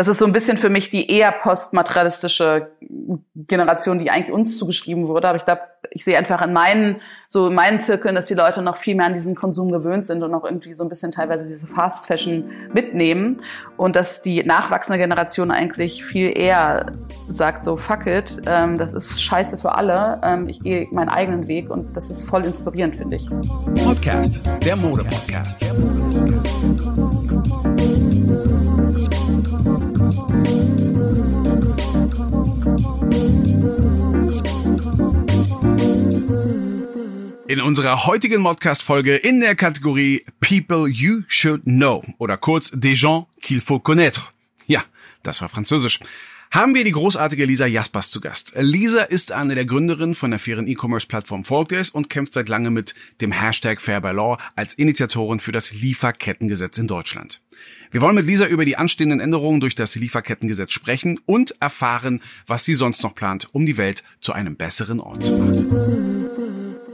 das ist so ein bisschen für mich die eher postmaterialistische Generation, die eigentlich uns zugeschrieben wurde. Aber ich glaube, ich sehe einfach in meinen, so in meinen Zirkeln, dass die Leute noch viel mehr an diesen Konsum gewöhnt sind und auch irgendwie so ein bisschen teilweise diese Fast Fashion mitnehmen. Und dass die nachwachsende Generation eigentlich viel eher sagt so, fuck it, ähm, das ist scheiße für alle. Ähm, ich gehe meinen eigenen Weg und das ist voll inspirierend, finde ich. Podcast, der Mode-Podcast. Der Mode-Podcast. In unserer heutigen Podcast-Folge in der Kategorie People You Should Know oder kurz Des gens qu'il faut connaître. Ja, das war Französisch. Haben wir die großartige Lisa Jaspers zu Gast. Lisa ist eine der Gründerinnen von der fairen E-Commerce-Plattform Folkdays und kämpft seit lange mit dem Hashtag Fair by Law als Initiatorin für das Lieferkettengesetz in Deutschland. Wir wollen mit Lisa über die anstehenden Änderungen durch das Lieferkettengesetz sprechen und erfahren, was sie sonst noch plant, um die Welt zu einem besseren Ort zu machen.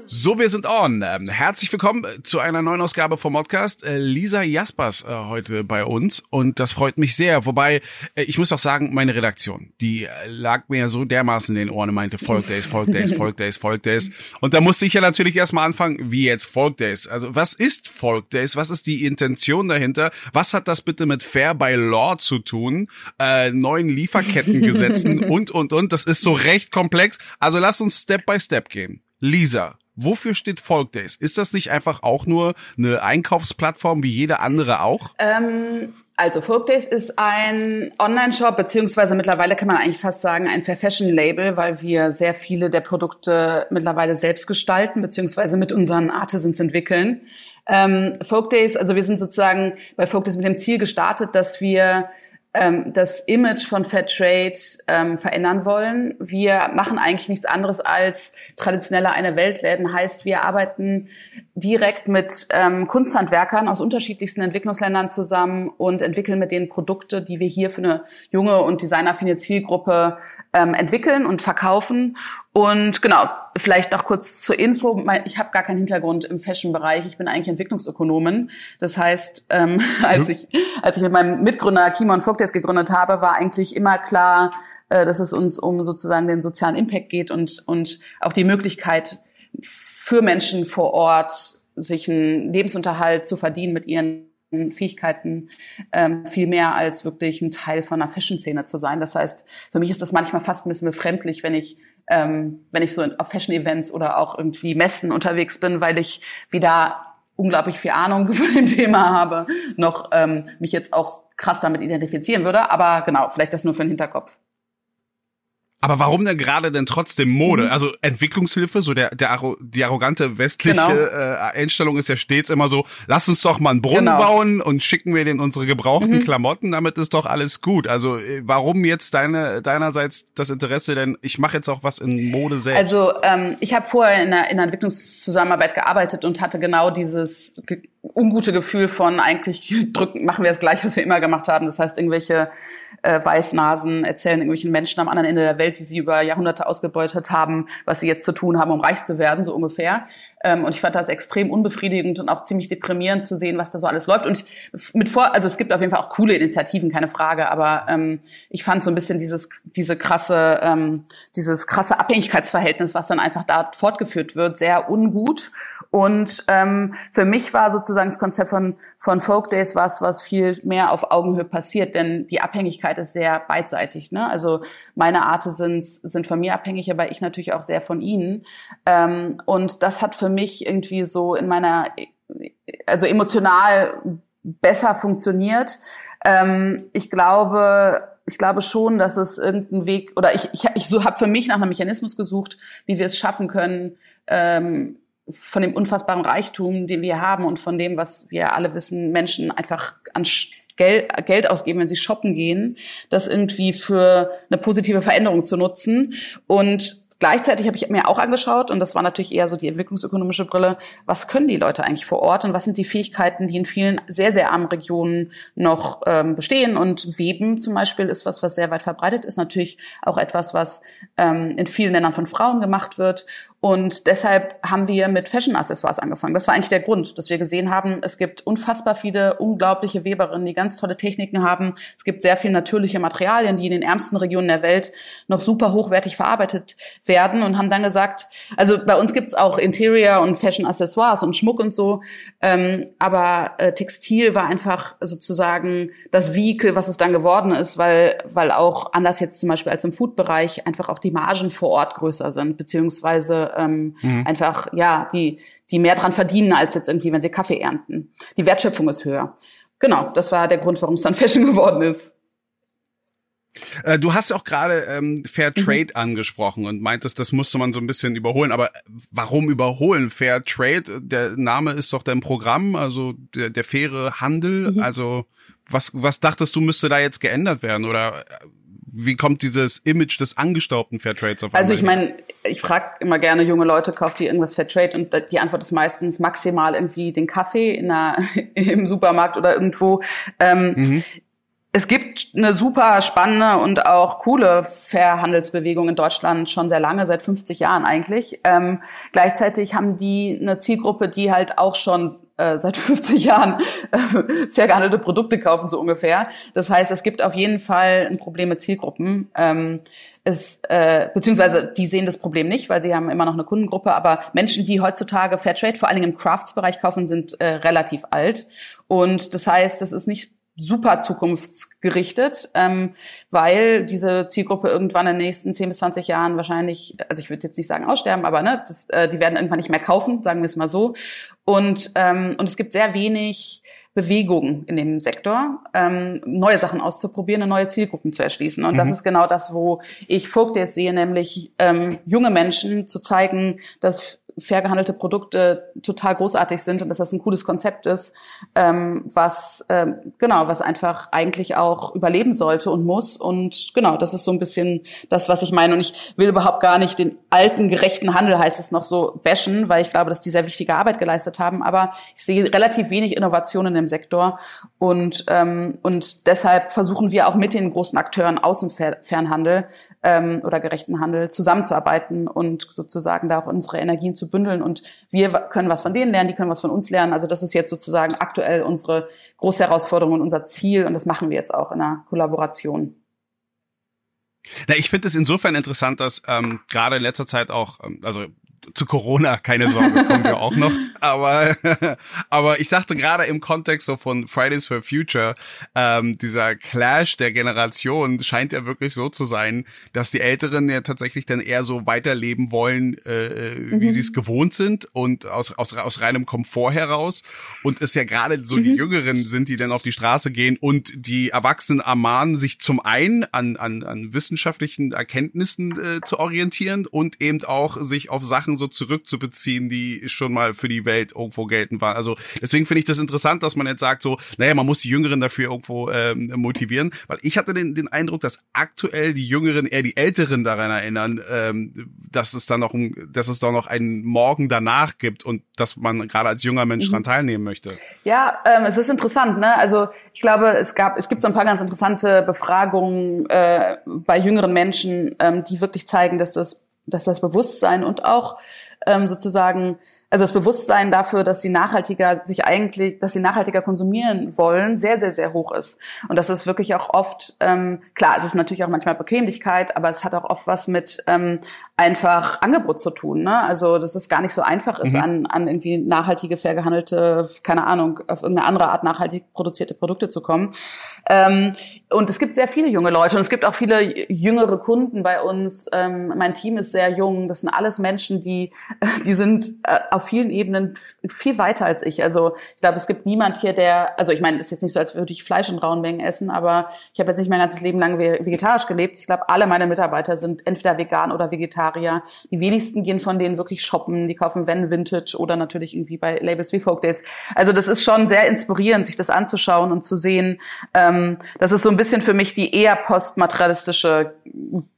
So, wir sind on. Ähm, herzlich willkommen äh, zu einer neuen Ausgabe vom Podcast. Äh, Lisa Jaspers äh, heute bei uns und das freut mich sehr. Wobei, ich muss auch sagen, meine Redaktion, die lag mir so dermaßen in den Ohren und meinte Folk Days, Folk Days, Folk Days, Folk Days. Und da musste ich ja natürlich erstmal anfangen, wie jetzt Folk Days. Also was ist Folk Days? Was ist die Intention dahinter? Was hat das bitte mit Fair by Law zu tun? Äh, neuen Lieferkettengesetzen und, und, und. Das ist so recht komplex. Also lass uns Step by Step gehen. Lisa, Wofür steht Folkdays? Ist das nicht einfach auch nur eine Einkaufsplattform wie jede andere auch? Ähm, also Folkdays ist ein Online-Shop, beziehungsweise mittlerweile kann man eigentlich fast sagen ein Fair Fashion Label, weil wir sehr viele der Produkte mittlerweile selbst gestalten, beziehungsweise mit unseren Artisans entwickeln. Ähm, Folkdays, also wir sind sozusagen bei Folkdays mit dem Ziel gestartet, dass wir ähm, das Image von Fairtrade ähm, verändern wollen. Wir machen eigentlich nichts anderes als traditionelle eine Weltläden. Heißt, wir arbeiten direkt mit ähm, Kunsthandwerkern aus unterschiedlichsten Entwicklungsländern zusammen und entwickeln mit denen Produkte, die wir hier für eine junge und designaffine Zielgruppe ähm, entwickeln und verkaufen. Und genau, vielleicht noch kurz zur Info. Ich habe gar keinen Hintergrund im Fashion-Bereich. Ich bin eigentlich Entwicklungsökonomin. Das heißt, ähm, als, ich, als ich mit meinem Mitgründer Kimon Vogtes gegründet habe, war eigentlich immer klar, äh, dass es uns um sozusagen den sozialen Impact geht und, und auch die Möglichkeit für Menschen vor Ort, sich einen Lebensunterhalt zu verdienen mit ihren Fähigkeiten ähm, viel mehr als wirklich ein Teil von einer Fashion-Szene zu sein. Das heißt, für mich ist das manchmal fast ein bisschen befremdlich, wenn ich ähm, wenn ich so auf Fashion-Events oder auch irgendwie Messen unterwegs bin, weil ich wieder unglaublich viel Ahnung von dem Thema habe, noch ähm, mich jetzt auch krass damit identifizieren würde. Aber genau, vielleicht das nur für den Hinterkopf. Aber warum denn gerade denn trotzdem Mode? Mhm. Also Entwicklungshilfe, so der, der die arrogante westliche genau. äh, Einstellung ist ja stets immer so, lass uns doch mal einen Brunnen genau. bauen und schicken wir den unsere gebrauchten mhm. Klamotten, damit ist doch alles gut. Also äh, warum jetzt deine deinerseits das Interesse denn, ich mache jetzt auch was in Mode selbst? Also ähm, ich habe vorher in einer, in einer Entwicklungszusammenarbeit gearbeitet und hatte genau dieses ungute Gefühl von eigentlich drücken, machen wir das gleich, was wir immer gemacht haben. Das heißt, irgendwelche äh, Weißnasen erzählen irgendwelchen Menschen am anderen Ende der Welt, die sie über Jahrhunderte ausgebeutet haben, was sie jetzt zu tun haben, um reich zu werden, so ungefähr. Ähm, und ich fand das extrem unbefriedigend und auch ziemlich deprimierend zu sehen, was da so alles läuft. Und ich, mit vor, also es gibt auf jeden Fall auch coole Initiativen, keine Frage, aber ähm, ich fand so ein bisschen dieses, diese krasse, ähm, dieses krasse Abhängigkeitsverhältnis, was dann einfach da fortgeführt wird, sehr ungut. Und ähm, für mich war sozusagen das Konzept von, von Folk Days was, was viel mehr auf Augenhöhe passiert, denn die Abhängigkeit ist sehr beidseitig. Ne? Also meine Artisans sind von mir abhängig, aber ich natürlich auch sehr von ihnen. Ähm, und das hat für mich irgendwie so in meiner, also emotional besser funktioniert. Ähm, ich glaube, ich glaube schon, dass es irgendeinen Weg oder ich ich, ich so habe für mich nach einem Mechanismus gesucht, wie wir es schaffen können, ähm, von dem unfassbaren Reichtum, den wir haben und von dem, was wir alle wissen, Menschen einfach an Geld, Geld ausgeben, wenn sie shoppen gehen, das irgendwie für eine positive Veränderung zu nutzen. Und gleichzeitig habe ich mir auch angeschaut, und das war natürlich eher so die entwicklungsökonomische Brille, was können die Leute eigentlich vor Ort und was sind die Fähigkeiten, die in vielen sehr, sehr armen Regionen noch ähm, bestehen. Und Weben zum Beispiel ist was, was sehr weit verbreitet ist, natürlich auch etwas, was ähm, in vielen Ländern von Frauen gemacht wird. Und deshalb haben wir mit Fashion-Accessoires angefangen. Das war eigentlich der Grund, dass wir gesehen haben, es gibt unfassbar viele unglaubliche Weberinnen, die ganz tolle Techniken haben. Es gibt sehr viel natürliche Materialien, die in den ärmsten Regionen der Welt noch super hochwertig verarbeitet werden und haben dann gesagt, also bei uns gibt's auch Interior und Fashion-Accessoires und Schmuck und so, ähm, aber äh, Textil war einfach sozusagen das Vehikel, was es dann geworden ist, weil, weil auch anders jetzt zum Beispiel als im Food-Bereich einfach auch die Margen vor Ort größer sind, beziehungsweise ähm, mhm. einfach, ja, die, die mehr dran verdienen, als jetzt irgendwie, wenn sie Kaffee ernten. Die Wertschöpfung ist höher. Genau, das war der Grund, warum es dann Fashion geworden ist. Äh, du hast auch gerade ähm, Fair mhm. Trade mhm. angesprochen und meintest, das musste man so ein bisschen überholen. Aber warum überholen? Fair Trade, der Name ist doch dein Programm, also der, der faire Handel. Mhm. Also was, was dachtest du, müsste da jetzt geändert werden? Oder wie kommt dieses Image des angestaubten Fairtrades auf? Also ich meine, ich frage immer gerne junge Leute, kauft ihr irgendwas Fairtrade? Und die Antwort ist meistens maximal irgendwie den Kaffee in einer, im Supermarkt oder irgendwo. Ähm, mhm. Es gibt eine super spannende und auch coole Fairhandelsbewegung in Deutschland schon sehr lange, seit 50 Jahren eigentlich. Ähm, gleichzeitig haben die eine Zielgruppe, die halt auch schon äh, seit 50 Jahren äh, fair gehandelte Produkte kaufen, so ungefähr. Das heißt, es gibt auf jeden Fall ein Problem mit Zielgruppen. Ähm, es, äh, beziehungsweise die sehen das Problem nicht, weil sie haben immer noch eine Kundengruppe, aber Menschen, die heutzutage Fairtrade vor allen Dingen im Crafts-Bereich kaufen, sind äh, relativ alt. Und das heißt, das ist nicht super zukunftsgerichtet, ähm, weil diese Zielgruppe irgendwann in den nächsten 10 bis 20 Jahren wahrscheinlich, also ich würde jetzt nicht sagen aussterben, aber ne, das, äh, die werden irgendwann nicht mehr kaufen, sagen wir es mal so. Und, ähm, und es gibt sehr wenig Bewegung in dem Sektor, ähm, neue Sachen auszuprobieren und neue Zielgruppen zu erschließen. Und mhm. das ist genau das, wo ich Folkdays sehe, nämlich ähm, junge Menschen zu zeigen, dass fair gehandelte Produkte total großartig sind und dass das ein cooles Konzept ist, ähm, was ähm, genau, was einfach eigentlich auch überleben sollte und muss. Und genau, das ist so ein bisschen das, was ich meine. Und ich will überhaupt gar nicht den alten gerechten Handel, heißt es noch so, bashen, weil ich glaube, dass die sehr wichtige Arbeit geleistet haben. Aber ich sehe relativ wenig Innovationen im Sektor und ähm, und deshalb versuchen wir auch mit den großen Akteuren aus dem Fernhandel ähm, oder gerechten Handel zusammenzuarbeiten und sozusagen da auch unsere Energien zu bündeln. Und wir können was von denen lernen, die können was von uns lernen. Also das ist jetzt sozusagen aktuell unsere große Herausforderung und unser Ziel. Und das machen wir jetzt auch in einer Kollaboration. Na, ich finde es insofern interessant, dass ähm, gerade in letzter Zeit auch, ähm, also zu Corona, keine Sorge, kommen wir auch noch. Aber, aber ich dachte gerade im Kontext so von Fridays for Future, ähm, dieser Clash der Generation scheint ja wirklich so zu sein, dass die Älteren ja tatsächlich dann eher so weiterleben wollen, äh, mhm. wie sie es gewohnt sind und aus, aus, aus reinem Komfort heraus. Und es ja gerade so mhm. die Jüngeren sind, die dann auf die Straße gehen und die Erwachsenen ermahnen, sich zum einen an, an, an wissenschaftlichen Erkenntnissen äh, zu orientieren und eben auch sich auf Sachen so zurückzubeziehen, die schon mal für die Welt irgendwo gelten waren. Also deswegen finde ich das interessant, dass man jetzt sagt so, naja, man muss die Jüngeren dafür irgendwo ähm, motivieren, weil ich hatte den, den Eindruck, dass aktuell die Jüngeren eher die Älteren daran erinnern, ähm, dass es dann noch, dass es doch noch einen Morgen danach gibt und dass man gerade als junger Mensch mhm. daran teilnehmen möchte. Ja, ähm, es ist interessant, ne? Also ich glaube, es gab, es gibt so ein paar ganz interessante Befragungen äh, bei jüngeren Menschen, ähm, die wirklich zeigen, dass das dass das Bewusstsein und auch ähm, sozusagen also das Bewusstsein dafür, dass sie nachhaltiger sich eigentlich, dass sie nachhaltiger konsumieren wollen, sehr, sehr, sehr hoch ist. Und das ist wirklich auch oft, ähm, klar, es ist natürlich auch manchmal Bequemlichkeit, aber es hat auch oft was mit ähm, einfach Angebot zu tun. Ne? Also dass es gar nicht so einfach ist, mhm. an, an irgendwie nachhaltige, fair gehandelte, keine Ahnung, auf irgendeine andere Art nachhaltig produzierte Produkte zu kommen. Ähm, und es gibt sehr viele junge Leute und es gibt auch viele jüngere Kunden bei uns. Ähm, mein Team ist sehr jung. Das sind alles Menschen, die, die sind äh, auf vielen Ebenen viel weiter als ich. Also ich glaube, es gibt niemand hier, der, also ich meine, es ist jetzt nicht so, als würde ich Fleisch in rauen Mengen essen, aber ich habe jetzt nicht mein ganzes Leben lang vegetarisch gelebt. Ich glaube, alle meine Mitarbeiter sind entweder vegan oder Vegetarier. Die wenigsten gehen von denen wirklich shoppen. Die kaufen wenn Vintage oder natürlich irgendwie bei Labels wie Folk Days. Also das ist schon sehr inspirierend, sich das anzuschauen und zu sehen. Ähm, das ist so ein bisschen für mich die eher postmaterialistische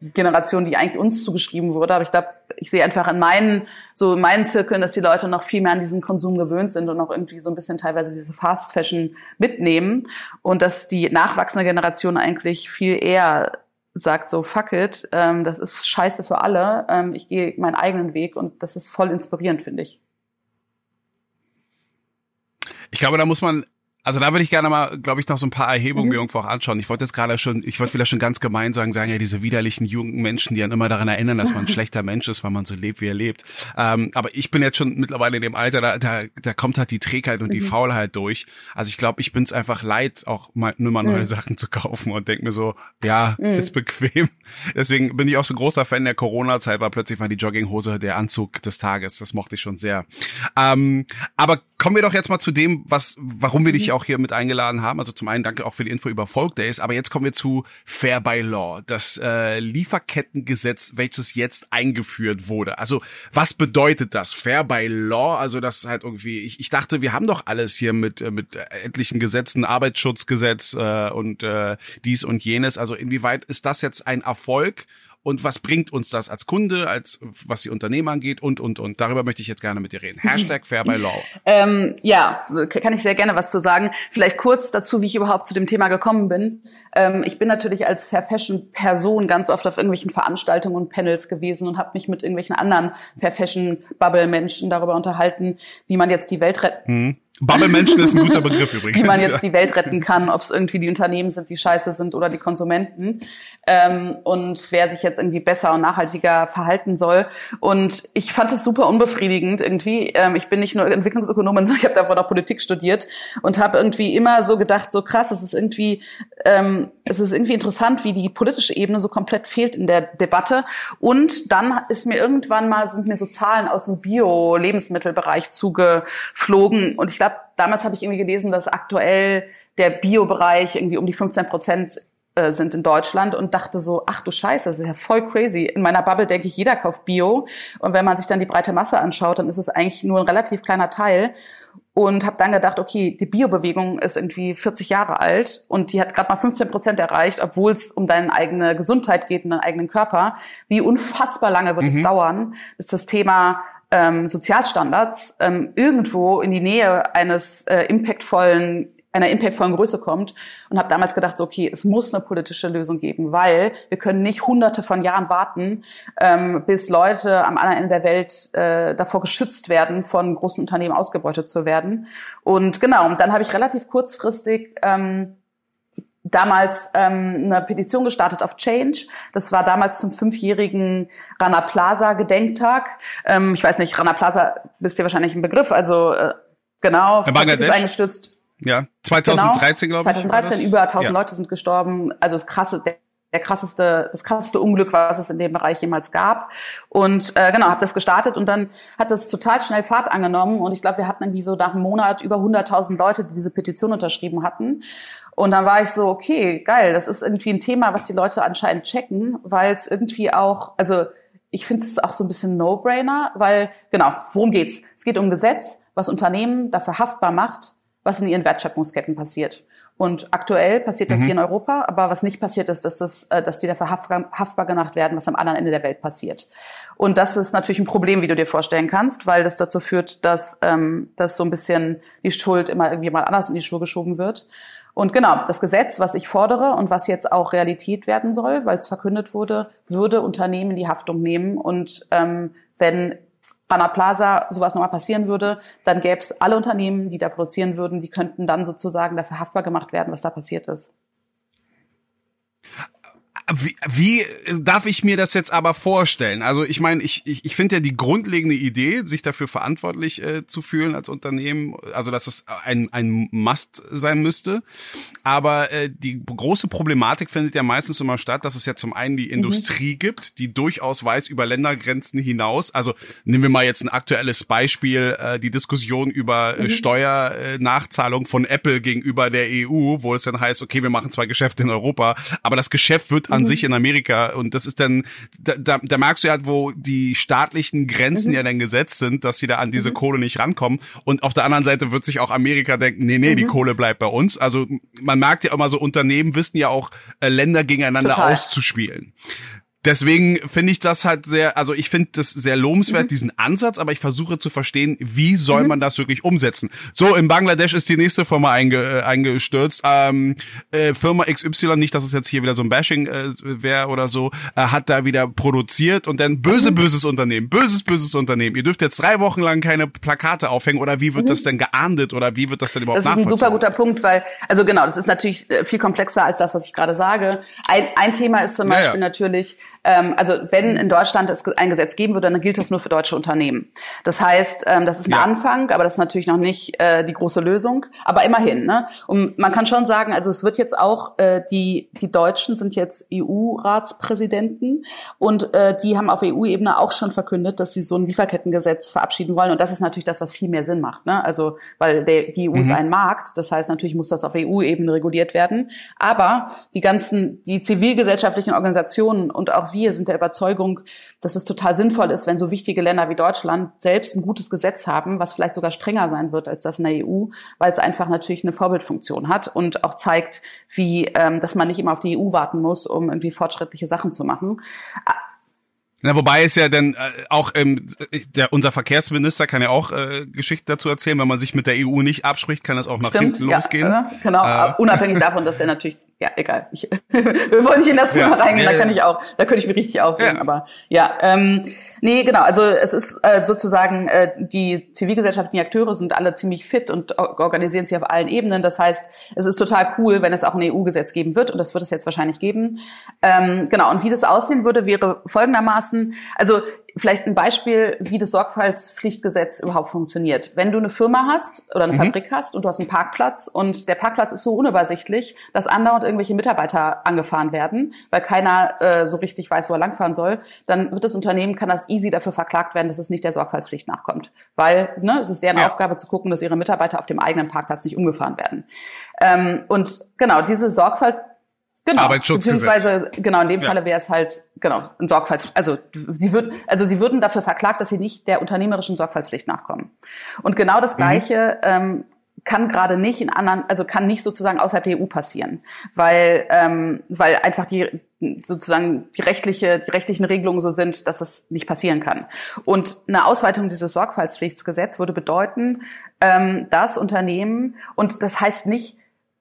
Generation, die eigentlich uns zugeschrieben wurde. Aber ich glaube, ich sehe einfach in meinen, so in meinen Zirkeln, dass die Leute noch viel mehr an diesen Konsum gewöhnt sind und auch irgendwie so ein bisschen teilweise diese Fast Fashion mitnehmen und dass die nachwachsende Generation eigentlich viel eher sagt so, fuck it, ähm, das ist scheiße für alle, ähm, ich gehe meinen eigenen Weg und das ist voll inspirierend, finde ich. Ich glaube, da muss man also da würde ich gerne mal, glaube ich, noch so ein paar Erhebungen mhm. mir irgendwo auch anschauen. Ich wollte jetzt gerade schon, ich wollte vielleicht schon ganz gemein sagen, sagen ja diese widerlichen jungen Menschen, die dann immer daran erinnern, dass man ein schlechter Mensch ist, weil man so lebt, wie er lebt. Ähm, aber ich bin jetzt schon mittlerweile in dem Alter, da, da, da kommt halt die Trägheit und mhm. die Faulheit durch. Also ich glaube, ich bin es einfach leid, auch mal nur mal neue mhm. Sachen zu kaufen und denke mir so, ja, mhm. ist bequem. Deswegen bin ich auch so großer Fan der Corona-Zeit, war plötzlich mal die Jogginghose der Anzug des Tages. Das mochte ich schon sehr. Ähm, aber kommen wir doch jetzt mal zu dem, was, warum wir dich mhm. auch hier mit eingeladen haben. Also zum einen danke auch für die Info über Folk Days, aber jetzt kommen wir zu Fair by Law, das äh, Lieferkettengesetz, welches jetzt eingeführt wurde. Also was bedeutet das? Fair by Law, also das halt irgendwie, ich, ich dachte, wir haben doch alles hier mit, äh, mit etlichen Gesetzen, Arbeitsschutzgesetz äh, und äh, dies und jenes. Also inwieweit ist das jetzt ein Erfolg? Und was bringt uns das als Kunde, als was die Unternehmen angeht und, und, und. Darüber möchte ich jetzt gerne mit dir reden. Hashtag Fair by Law. ähm, ja, kann ich sehr gerne was zu sagen. Vielleicht kurz dazu, wie ich überhaupt zu dem Thema gekommen bin. Ähm, ich bin natürlich als Fair Fashion Person ganz oft auf irgendwelchen Veranstaltungen und Panels gewesen und habe mich mit irgendwelchen anderen Fair Fashion Bubble Menschen darüber unterhalten, wie man jetzt die Welt retten. Mhm Bubble-Menschen ist ein guter Begriff übrigens. Wie man jetzt die Welt retten kann, ob es irgendwie die Unternehmen sind, die scheiße sind oder die Konsumenten. Ähm, und wer sich jetzt irgendwie besser und nachhaltiger verhalten soll. Und ich fand es super unbefriedigend irgendwie. Ähm, ich bin nicht nur Entwicklungsökonomin, sondern ich habe davor noch Politik studiert und habe irgendwie immer so gedacht, so krass, es ist irgendwie, ähm, es ist irgendwie interessant, wie die politische Ebene so komplett fehlt in der Debatte. Und dann ist mir irgendwann mal, sind mir so Zahlen aus dem Bio-Lebensmittelbereich zugeflogen. Und ich glaube, damals habe ich irgendwie gelesen, dass aktuell der Bio-Bereich irgendwie um die 15 Prozent äh, sind in Deutschland und dachte so, ach du Scheiße, das ist ja voll crazy. In meiner Bubble denke ich, jeder kauft Bio. Und wenn man sich dann die breite Masse anschaut, dann ist es eigentlich nur ein relativ kleiner Teil. Und habe dann gedacht, okay, die Bio-Bewegung ist irgendwie 40 Jahre alt und die hat gerade mal 15 Prozent erreicht, obwohl es um deine eigene Gesundheit geht und deinen eigenen Körper. Wie unfassbar lange wird mhm. es dauern, bis das Thema ähm, Sozialstandards ähm, irgendwo in die Nähe eines äh, impactvollen einer impactvollen Größe kommt und habe damals gedacht, so, okay, es muss eine politische Lösung geben, weil wir können nicht hunderte von Jahren warten, ähm, bis Leute am anderen Ende der Welt äh, davor geschützt werden, von großen Unternehmen ausgebeutet zu werden. Und genau, und dann habe ich relativ kurzfristig ähm, damals ähm, eine Petition gestartet auf Change. Das war damals zum fünfjährigen Rana Plaza Gedenktag. Ähm, ich weiß nicht, Rana Plaza bist dir wahrscheinlich ein Begriff. Also äh, genau, ist eingestürzt. Ja, 2013 genau, glaube ich. 2013 über 1000 ja. Leute sind gestorben. Also das krasse, der, der krasseste, das krasseste Unglück, was es in dem Bereich jemals gab. Und äh, genau, habe das gestartet und dann hat das total schnell Fahrt angenommen. Und ich glaube, wir hatten irgendwie so nach einem Monat über 100.000 Leute, die diese Petition unterschrieben hatten. Und dann war ich so, okay, geil, das ist irgendwie ein Thema, was die Leute anscheinend checken, weil es irgendwie auch, also ich finde es auch so ein bisschen No-Brainer, weil, genau, worum geht's? Es geht um Gesetz, was Unternehmen dafür haftbar macht, was in ihren Wertschöpfungsketten passiert. Und aktuell passiert das mhm. hier in Europa, aber was nicht passiert ist, dass, das, äh, dass die dafür haftbar gemacht werden, was am anderen Ende der Welt passiert. Und das ist natürlich ein Problem, wie du dir vorstellen kannst, weil das dazu führt, dass, ähm, dass so ein bisschen die Schuld immer irgendwie mal anders in die Schuhe geschoben wird. Und genau, das Gesetz, was ich fordere und was jetzt auch Realität werden soll, weil es verkündet wurde, würde Unternehmen die Haftung nehmen. Und ähm, wenn Rana Plaza sowas nochmal passieren würde, dann gäbe es alle Unternehmen, die da produzieren würden, die könnten dann sozusagen dafür haftbar gemacht werden, was da passiert ist. Wie, wie darf ich mir das jetzt aber vorstellen? Also ich meine, ich, ich, ich finde ja die grundlegende Idee, sich dafür verantwortlich äh, zu fühlen als Unternehmen, also dass es ein, ein Must sein müsste. Aber äh, die große Problematik findet ja meistens immer statt, dass es ja zum einen die mhm. Industrie gibt, die durchaus weiß über Ländergrenzen hinaus. Also nehmen wir mal jetzt ein aktuelles Beispiel, äh, die Diskussion über äh, mhm. Steuernachzahlung von Apple gegenüber der EU, wo es dann heißt, okay, wir machen zwei Geschäfte in Europa, aber das Geschäft wird an mhm. sich in Amerika. Und das ist dann, da, da, da merkst du ja, wo die staatlichen Grenzen mhm. ja dann gesetzt sind, dass sie da an diese mhm. Kohle nicht rankommen. Und auf der anderen Seite wird sich auch Amerika denken, nee, nee, die mhm. Kohle bleibt bei uns. Also man merkt ja immer so, Unternehmen wissen ja auch, äh, Länder gegeneinander Total. auszuspielen. Deswegen finde ich das halt sehr, also ich finde das sehr lobenswert, mhm. diesen Ansatz, aber ich versuche zu verstehen, wie soll mhm. man das wirklich umsetzen. So, in Bangladesch ist die nächste Firma einge, äh, eingestürzt. Ähm, äh, Firma XY, nicht, dass es jetzt hier wieder so ein Bashing äh, wäre oder so, äh, hat da wieder produziert und dann böse, mhm. böses Unternehmen, böses, böses Unternehmen. Ihr dürft jetzt drei Wochen lang keine Plakate aufhängen oder wie wird mhm. das denn geahndet oder wie wird das denn überhaupt Das ist ein super guter Punkt, weil, also genau, das ist natürlich äh, viel komplexer als das, was ich gerade sage. Ein, ein Thema ist zum Beispiel ja, ja. natürlich, ähm, also wenn in Deutschland es ein Gesetz geben würde, dann gilt das nur für deutsche Unternehmen. Das heißt, ähm, das ist ein ja. Anfang, aber das ist natürlich noch nicht äh, die große Lösung. Aber immerhin, ne? Und man kann schon sagen, also es wird jetzt auch, äh, die, die Deutschen sind jetzt EU-Ratspräsidenten und äh, die haben auf EU-Ebene auch schon verkündet, dass sie so ein Lieferkettengesetz verabschieden wollen. Und das ist natürlich das, was viel mehr Sinn macht. Ne? Also, weil der, die EU mhm. ist ein Markt, das heißt natürlich muss das auf EU-Ebene reguliert werden. Aber die ganzen, die zivilgesellschaftlichen Organisationen und auch wir sind der Überzeugung, dass es total sinnvoll ist, wenn so wichtige Länder wie Deutschland selbst ein gutes Gesetz haben, was vielleicht sogar strenger sein wird als das in der EU, weil es einfach natürlich eine Vorbildfunktion hat und auch zeigt, wie, ähm, dass man nicht immer auf die EU warten muss, um irgendwie fortschrittliche Sachen zu machen. Na, wobei es ja dann äh, auch ähm, der unser Verkehrsminister kann ja auch äh, Geschichten dazu erzählen, wenn man sich mit der EU nicht abspricht, kann das auch nach Stimmt, hinten losgehen. Ja, genau, äh. unabhängig davon, dass er natürlich ja, egal. Ich, wir wollen nicht in das Thema ja, reingehen, ja, da kann ich auch, da könnte ich mich richtig aufregen, ja. aber ja, ähm, nee, genau, also es ist äh, sozusagen, äh, die zivilgesellschaftlichen Akteure sind alle ziemlich fit und organisieren sich auf allen Ebenen. Das heißt, es ist total cool, wenn es auch ein EU-Gesetz geben wird und das wird es jetzt wahrscheinlich geben. Ähm, genau, und wie das aussehen würde, wäre folgendermaßen, also vielleicht ein Beispiel, wie das Sorgfaltspflichtgesetz überhaupt funktioniert. Wenn du eine Firma hast oder eine mhm. Fabrik hast und du hast einen Parkplatz und der Parkplatz ist so unübersichtlich, dass andauernd irgendwelche Mitarbeiter angefahren werden, weil keiner äh, so richtig weiß, wo er langfahren soll, dann wird das Unternehmen, kann das easy dafür verklagt werden, dass es nicht der Sorgfaltspflicht nachkommt. Weil ne, es ist deren ja. Aufgabe zu gucken, dass ihre Mitarbeiter auf dem eigenen Parkplatz nicht umgefahren werden. Ähm, und genau, diese Sorgfalt Genau, beziehungsweise genau in dem ja. Falle wäre es halt genau ein Sorgfalts also sie würden also sie würden dafür verklagt, dass sie nicht der unternehmerischen Sorgfaltspflicht nachkommen. Und genau das mhm. gleiche mhm. ähm, kann gerade nicht in anderen, also kann nicht sozusagen außerhalb der EU passieren, weil ähm, weil einfach die sozusagen die rechtliche die rechtlichen Regelungen so sind, dass es nicht passieren kann. Und eine Ausweitung dieses Sorgfaltspflichtsgesetz würde bedeuten, ähm, dass Unternehmen und das heißt nicht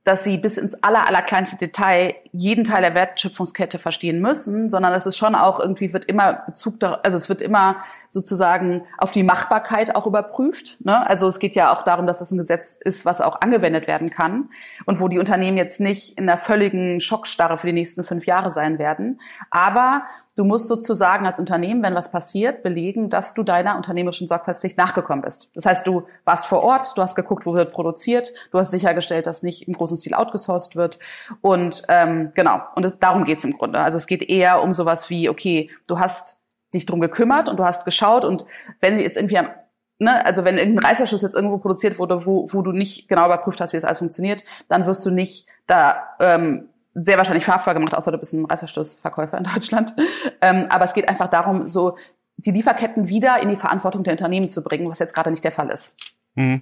dass sie bis ins aller, allerkleinste Detail jeden Teil der Wertschöpfungskette verstehen müssen, sondern es ist schon auch irgendwie wird immer Bezug, da, also es wird immer sozusagen auf die Machbarkeit auch überprüft. Ne? Also es geht ja auch darum, dass es ein Gesetz ist, was auch angewendet werden kann und wo die Unternehmen jetzt nicht in einer völligen Schockstarre für die nächsten fünf Jahre sein werden. Aber du musst sozusagen als Unternehmen, wenn was passiert, belegen, dass du deiner unternehmerischen Sorgfaltspflicht nachgekommen bist. Das heißt, du warst vor Ort, du hast geguckt, wo wird produziert, du hast sichergestellt, dass nicht im großen Stil outgesourced wird. Und ähm, genau, und es, darum geht's im Grunde. Also es geht eher um sowas wie, okay, du hast dich drum gekümmert und du hast geschaut und wenn jetzt irgendwie am Ne, also wenn irgendein Reißverschluss jetzt irgendwo produziert wurde, wo, wo du nicht genau überprüft hast, wie es alles funktioniert, dann wirst du nicht da ähm, sehr wahrscheinlich verhaftbar gemacht, außer du bist ein Reißverschlussverkäufer in Deutschland. Ähm, aber es geht einfach darum, so die Lieferketten wieder in die Verantwortung der Unternehmen zu bringen, was jetzt gerade nicht der Fall ist. Mhm.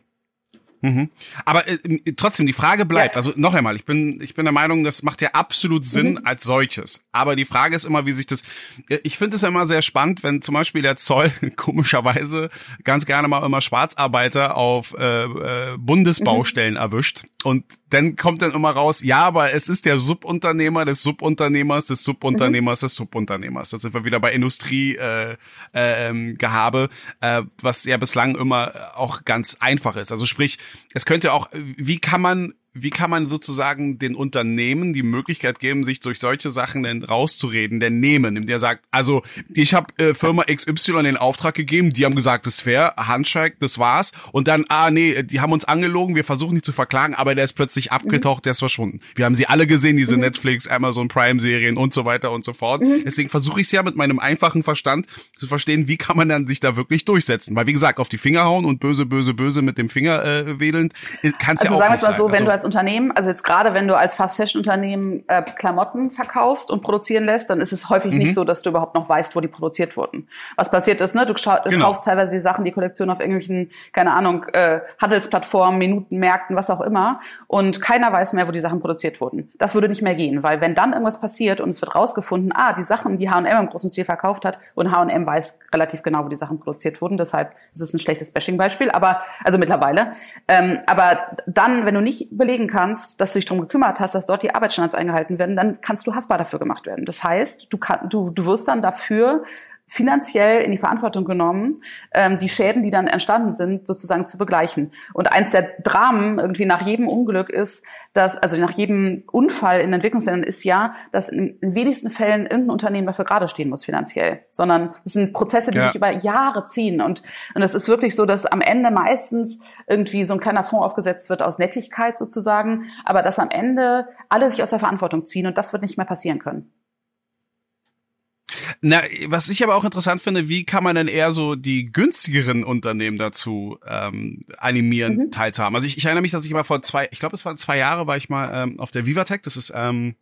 Mhm. Aber äh, trotzdem, die Frage bleibt, ja. also noch einmal, ich bin, ich bin der Meinung, das macht ja absolut Sinn mhm. als solches. Aber die Frage ist immer, wie sich das, äh, ich finde es immer sehr spannend, wenn zum Beispiel der Zoll komischerweise ganz gerne mal immer Schwarzarbeiter auf äh, äh, Bundesbaustellen mhm. erwischt. Und dann kommt dann immer raus, ja, aber es ist der Subunternehmer des Subunternehmers des Subunternehmers des Subunternehmers. Da sind wir wieder bei Industriegehabe, äh, ähm, Gehabe, äh, was ja bislang immer auch ganz einfach ist. Also sprich, es könnte auch, wie kann man wie kann man sozusagen den Unternehmen die Möglichkeit geben, sich durch solche Sachen denn rauszureden, denn nehmen, indem der sagt, also ich habe äh, Firma XY den Auftrag gegeben, die haben gesagt, das ist fair, Handshake, das war's und dann, ah nee, die haben uns angelogen, wir versuchen die zu verklagen, aber der ist plötzlich abgetaucht, mhm. der ist verschwunden. Wir haben sie alle gesehen, diese mhm. Netflix, Amazon Prime Serien und so weiter und so fort. Mhm. Deswegen versuche ich es ja mit meinem einfachen Verstand zu verstehen, wie kann man dann sich da wirklich durchsetzen, weil wie gesagt, auf die Finger hauen und böse, böse, böse mit dem Finger äh, wedelnd, äh, kannst also ja auch sagen nicht mal so, wenn also, du als als Unternehmen, also jetzt gerade wenn du als Fast Fashion Unternehmen äh, Klamotten verkaufst und produzieren lässt, dann ist es häufig mhm. nicht so, dass du überhaupt noch weißt, wo die produziert wurden. Was passiert ist, ne? Du, genau. kaufst teilweise die Sachen, die Kollektion auf irgendwelchen, keine Ahnung, äh, Handelsplattformen, Minutenmärkten, was auch immer, und keiner weiß mehr, wo die Sachen produziert wurden. Das würde nicht mehr gehen, weil wenn dann irgendwas passiert und es wird rausgefunden, ah, die Sachen, die H&M im großen Stil verkauft hat, und H&M weiß relativ genau, wo die Sachen produziert wurden, deshalb ist es ein schlechtes Bashing-Beispiel, aber also mittlerweile. Ähm, aber dann, wenn du nicht belegen kannst, dass du dich darum gekümmert hast, dass dort die Arbeitsstandards eingehalten werden, dann kannst du haftbar dafür gemacht werden. Das heißt, du, kann, du, du wirst dann dafür finanziell in die Verantwortung genommen, ähm, die Schäden, die dann entstanden sind, sozusagen zu begleichen. Und eins der Dramen irgendwie nach jedem Unglück ist, dass, also nach jedem Unfall in Entwicklungsländern ist ja, dass in, in wenigsten Fällen irgendein Unternehmen dafür gerade stehen muss finanziell, sondern es sind Prozesse, die ja. sich über Jahre ziehen. Und, und es ist wirklich so, dass am Ende meistens irgendwie so ein kleiner Fonds aufgesetzt wird aus Nettigkeit sozusagen, aber dass am Ende alle sich aus der Verantwortung ziehen und das wird nicht mehr passieren können. Na, was ich aber auch interessant finde, wie kann man denn eher so die günstigeren Unternehmen dazu ähm, animieren, mhm. teilzuhaben? Also ich, ich erinnere mich, dass ich mal vor zwei, ich glaube, es waren zwei Jahre, war ich mal ähm, auf der Vivatech, das ist ähm,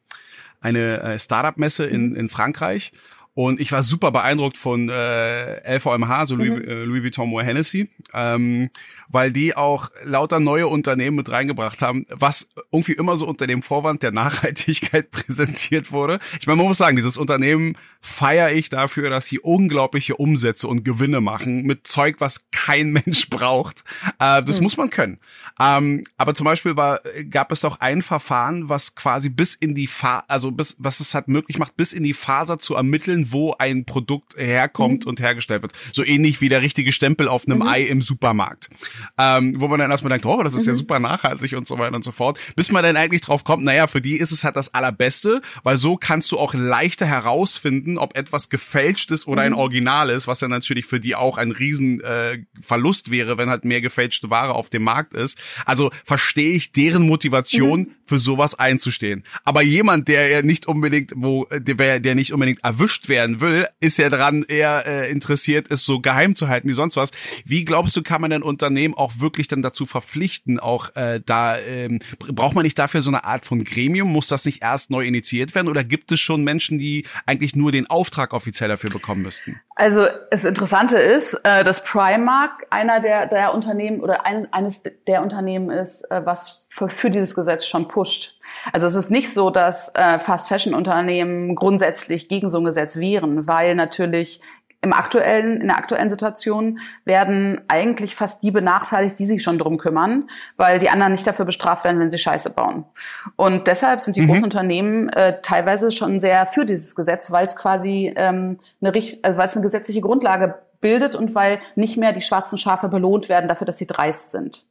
eine äh, Startup-Messe in, mhm. in Frankreich. Und ich war super beeindruckt von äh, LVMH, Louis, mhm. äh, Louis Vuitton Moët Hennessy, ähm, weil die auch lauter neue Unternehmen mit reingebracht haben, was irgendwie immer so unter dem Vorwand der Nachhaltigkeit präsentiert wurde. Ich meine, man muss sagen, dieses Unternehmen feiere ich dafür, dass sie unglaubliche Umsätze und Gewinne machen mit Zeug, was kein Mensch braucht. Äh, das mhm. muss man können. Ähm, aber zum Beispiel war, gab es auch ein Verfahren, was quasi bis in die Fa also bis, was es hat möglich macht, bis in die Faser zu ermitteln, wo ein Produkt herkommt mhm. und hergestellt wird. So ähnlich wie der richtige Stempel auf einem mhm. Ei im Supermarkt. Ähm, wo man dann erstmal denkt, oh, das ist mhm. ja super nachhaltig und so weiter und so fort. Bis man dann eigentlich drauf kommt, naja, für die ist es halt das Allerbeste, weil so kannst du auch leichter herausfinden, ob etwas gefälscht ist oder ein mhm. Original ist, was ja natürlich für die auch ein riesen äh, Verlust wäre, wenn halt mehr gefälschte Ware auf dem Markt ist. Also verstehe ich deren Motivation, mhm. Für sowas einzustehen. Aber jemand, der ja nicht unbedingt, wo der, der nicht unbedingt erwischt werden will, ist ja daran eher äh, interessiert, es so geheim zu halten wie sonst was. Wie glaubst du, kann man ein Unternehmen auch wirklich dann dazu verpflichten, auch äh, da ähm, braucht man nicht dafür so eine Art von Gremium? Muss das nicht erst neu initiiert werden oder gibt es schon Menschen, die eigentlich nur den Auftrag offiziell dafür bekommen müssten? Also das Interessante ist, äh, dass Primark einer der, der Unternehmen oder eines, eines der Unternehmen ist, äh, was für, für dieses Gesetz schon pusht. Also es ist nicht so, dass äh, Fast Fashion Unternehmen grundsätzlich gegen so ein Gesetz wären, weil natürlich im aktuellen, in der aktuellen Situation werden eigentlich fast die benachteiligt, die sich schon drum kümmern, weil die anderen nicht dafür bestraft werden, wenn sie Scheiße bauen. Und deshalb sind die mhm. großen Unternehmen äh, teilweise schon sehr für dieses Gesetz, weil es quasi ähm, eine, also weil es eine gesetzliche Grundlage bildet und weil nicht mehr die schwarzen Schafe belohnt werden dafür, dass sie dreist sind.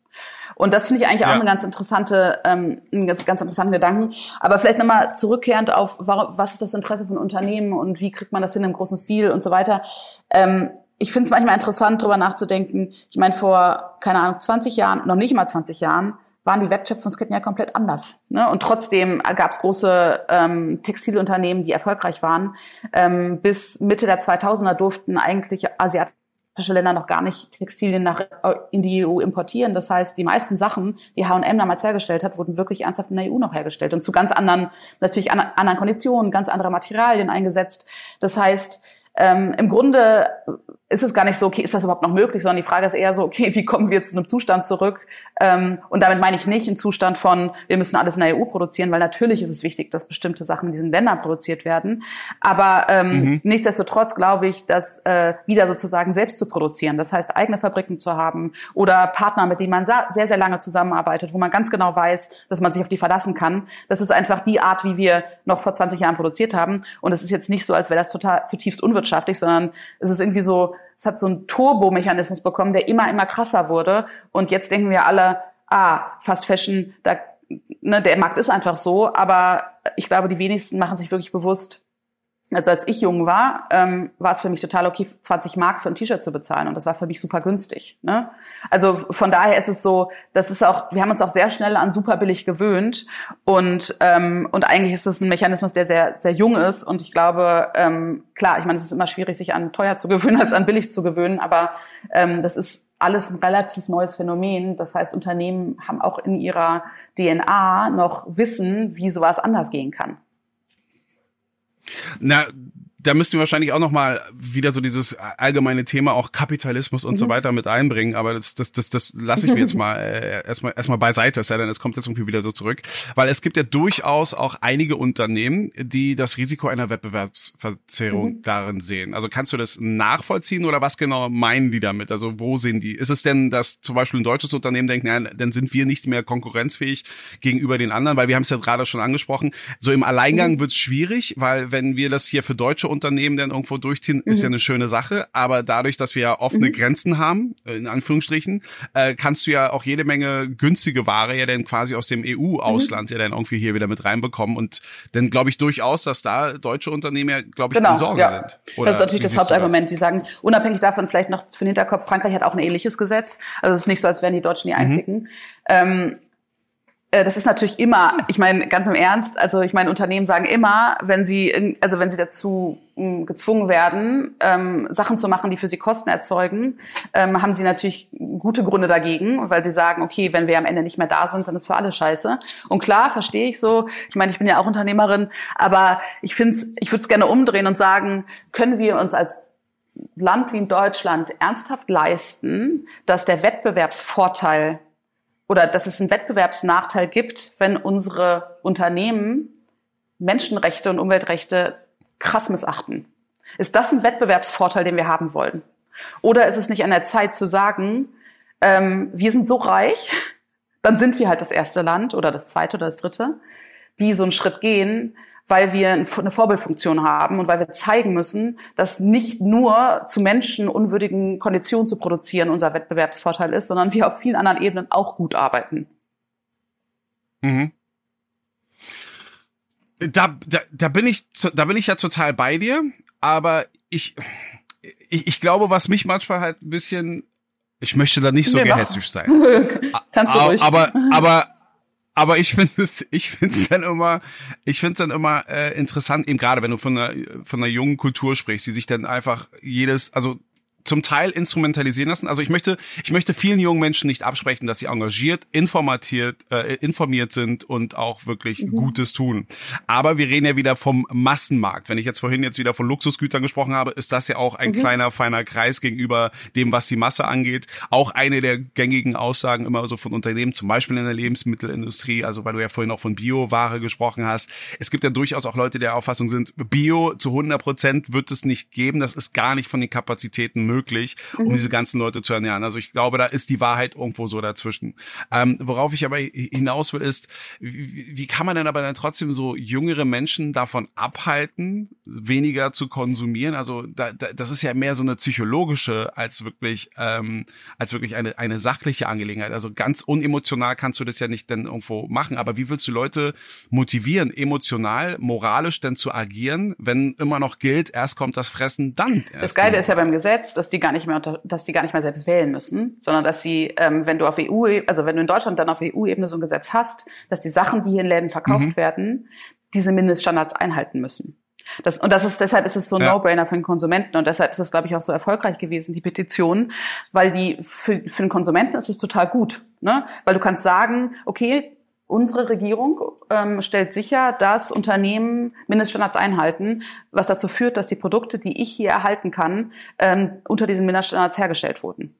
Und das finde ich eigentlich auch ja. eine ganz interessante, ähm, einen ganz, ganz interessanten Gedanken. Aber vielleicht nochmal zurückkehrend auf, warum, was ist das Interesse von Unternehmen und wie kriegt man das hin im großen Stil und so weiter. Ähm, ich finde es manchmal interessant, darüber nachzudenken. Ich meine, vor, keine Ahnung, 20 Jahren, noch nicht mal 20 Jahren, waren die Wertschöpfungsketten ja komplett anders. Ne? Und trotzdem gab es große ähm, Textilunternehmen, die erfolgreich waren. Ähm, bis Mitte der 2000er durften eigentlich Asiaten Länder noch gar nicht Textilien nach, äh, in die EU importieren. Das heißt, die meisten Sachen, die H&M damals hergestellt hat, wurden wirklich ernsthaft in der EU noch hergestellt und zu ganz anderen, natürlich anderen Konditionen, ganz andere Materialien eingesetzt. Das heißt, ähm, im Grunde ist es gar nicht so, okay, ist das überhaupt noch möglich, sondern die Frage ist eher so, okay, wie kommen wir zu einem Zustand zurück? Ähm, und damit meine ich nicht einen Zustand von, wir müssen alles in der EU produzieren, weil natürlich ist es wichtig, dass bestimmte Sachen in diesen Ländern produziert werden. Aber ähm, mhm. nichtsdestotrotz glaube ich, dass äh, wieder sozusagen selbst zu produzieren, das heißt eigene Fabriken zu haben oder Partner, mit denen man sehr, sehr lange zusammenarbeitet, wo man ganz genau weiß, dass man sich auf die verlassen kann. Das ist einfach die Art, wie wir noch vor 20 Jahren produziert haben. Und es ist jetzt nicht so, als wäre das total zutiefst unwirtschaftlich, sondern es ist irgendwie so, es hat so einen Turbomechanismus bekommen, der immer, immer krasser wurde. Und jetzt denken wir alle, ah, Fast Fashion, da, ne, der Markt ist einfach so. Aber ich glaube, die wenigsten machen sich wirklich bewusst, also als ich jung war, ähm, war es für mich total okay, 20 Mark für ein T-Shirt zu bezahlen und das war für mich super günstig. Ne? Also von daher ist es so, das ist auch, wir haben uns auch sehr schnell an super billig gewöhnt und ähm, und eigentlich ist es ein Mechanismus, der sehr sehr jung ist und ich glaube, ähm, klar, ich meine, es ist immer schwierig, sich an teuer zu gewöhnen als an billig zu gewöhnen, aber ähm, das ist alles ein relativ neues Phänomen. Das heißt, Unternehmen haben auch in ihrer DNA noch Wissen, wie sowas anders gehen kann. Na, da müssten wir wahrscheinlich auch noch mal wieder so dieses allgemeine Thema auch Kapitalismus und mhm. so weiter mit einbringen, aber das das das das lasse ich mir jetzt mal äh, erstmal erstmal beiseite, es sei denn, es kommt jetzt irgendwie wieder so zurück, weil es gibt ja durchaus auch einige Unternehmen, die das Risiko einer Wettbewerbsverzerrung mhm. darin sehen. Also kannst du das nachvollziehen oder was genau meinen die damit? Also wo sehen die? Ist es denn, dass zum Beispiel ein deutsches Unternehmen denkt, nein, dann sind wir nicht mehr konkurrenzfähig gegenüber den anderen, weil wir haben es ja gerade schon angesprochen, so im Alleingang mhm. wird es schwierig, weil wenn wir das hier für deutsche Unternehmen dann irgendwo durchziehen, ist ja mhm. eine schöne Sache. Aber dadurch, dass wir ja offene mhm. Grenzen haben, äh, in Anführungsstrichen, äh, kannst du ja auch jede Menge günstige Ware ja dann quasi aus dem EU-Ausland mhm. ja dann irgendwie hier wieder mit reinbekommen. Und dann glaube ich durchaus, dass da deutsche Unternehmen ja, glaube ich, genau, in Sorge ja. sind. Oder das ist natürlich das Hauptargument. Die sagen, unabhängig davon vielleicht noch für den Hinterkopf, Frankreich hat auch ein ähnliches Gesetz. Also es ist nicht so, als wären die Deutschen die mhm. einzigen. Mhm. Ähm, äh, das ist natürlich immer, ich meine, ganz im Ernst, also ich meine, Unternehmen sagen immer, wenn sie, also wenn sie dazu gezwungen werden, ähm, Sachen zu machen, die für sie Kosten erzeugen, ähm, haben sie natürlich gute Gründe dagegen, weil sie sagen, okay, wenn wir am Ende nicht mehr da sind, dann ist für alle scheiße. Und klar, verstehe ich so. Ich meine, ich bin ja auch Unternehmerin, aber ich finde ich würde es gerne umdrehen und sagen, können wir uns als Land wie in Deutschland ernsthaft leisten, dass der Wettbewerbsvorteil oder dass es einen Wettbewerbsnachteil gibt, wenn unsere Unternehmen Menschenrechte und Umweltrechte krass missachten. Ist das ein Wettbewerbsvorteil, den wir haben wollen? Oder ist es nicht an der Zeit zu sagen, ähm, wir sind so reich, dann sind wir halt das erste Land oder das zweite oder das dritte, die so einen Schritt gehen, weil wir eine Vorbildfunktion haben und weil wir zeigen müssen, dass nicht nur zu Menschen unwürdigen Konditionen zu produzieren unser Wettbewerbsvorteil ist, sondern wir auf vielen anderen Ebenen auch gut arbeiten. Mhm. Da, da, da bin ich, da bin ich ja total bei dir, aber ich, ich, ich glaube, was mich manchmal halt ein bisschen, ich möchte da nicht so nee, gehässig sein. Kannst du ruhig. Aber, aber, aber ich finde es, ich finde es dann immer, ich finde es dann immer äh, interessant, eben gerade wenn du von einer von einer jungen Kultur sprichst, die sich dann einfach jedes, also zum Teil instrumentalisieren lassen. Also ich möchte, ich möchte vielen jungen Menschen nicht absprechen, dass sie engagiert, informatiert, äh, informiert sind und auch wirklich mhm. Gutes tun. Aber wir reden ja wieder vom Massenmarkt. Wenn ich jetzt vorhin jetzt wieder von Luxusgütern gesprochen habe, ist das ja auch ein mhm. kleiner, feiner Kreis gegenüber dem, was die Masse angeht. Auch eine der gängigen Aussagen immer so von Unternehmen, zum Beispiel in der Lebensmittelindustrie, also weil du ja vorhin auch von Bioware gesprochen hast. Es gibt ja durchaus auch Leute, die der Auffassung sind, Bio zu 100 Prozent wird es nicht geben. Das ist gar nicht von den Kapazitäten möglich, um mhm. diese ganzen Leute zu ernähren. Also ich glaube, da ist die Wahrheit irgendwo so dazwischen. Ähm, worauf ich aber hinaus will, ist, wie, wie kann man denn aber dann trotzdem so jüngere Menschen davon abhalten, weniger zu konsumieren? Also da, da, das ist ja mehr so eine psychologische als wirklich ähm, als wirklich eine eine sachliche Angelegenheit. Also ganz unemotional kannst du das ja nicht dann irgendwo machen. Aber wie willst du Leute motivieren, emotional, moralisch denn zu agieren, wenn immer noch gilt, erst kommt das Fressen, dann Das Geile ist ja beim Gesetz, dass die gar nicht mehr, dass die gar nicht mehr selbst wählen müssen, sondern dass sie, ähm, wenn du auf EU, also wenn du in Deutschland dann auf EU-Ebene so ein Gesetz hast, dass die Sachen, die hier in Läden verkauft mhm. werden, diese Mindeststandards einhalten müssen. Das, und das ist, deshalb ist es so ein ja. No-Brainer für den Konsumenten und deshalb ist es, glaube ich, auch so erfolgreich gewesen, die Petition, weil die, für, für den Konsumenten ist es total gut, ne? Weil du kannst sagen, okay, Unsere Regierung ähm, stellt sicher, dass Unternehmen Mindeststandards einhalten, was dazu führt, dass die Produkte, die ich hier erhalten kann, ähm, unter diesen Mindeststandards hergestellt wurden.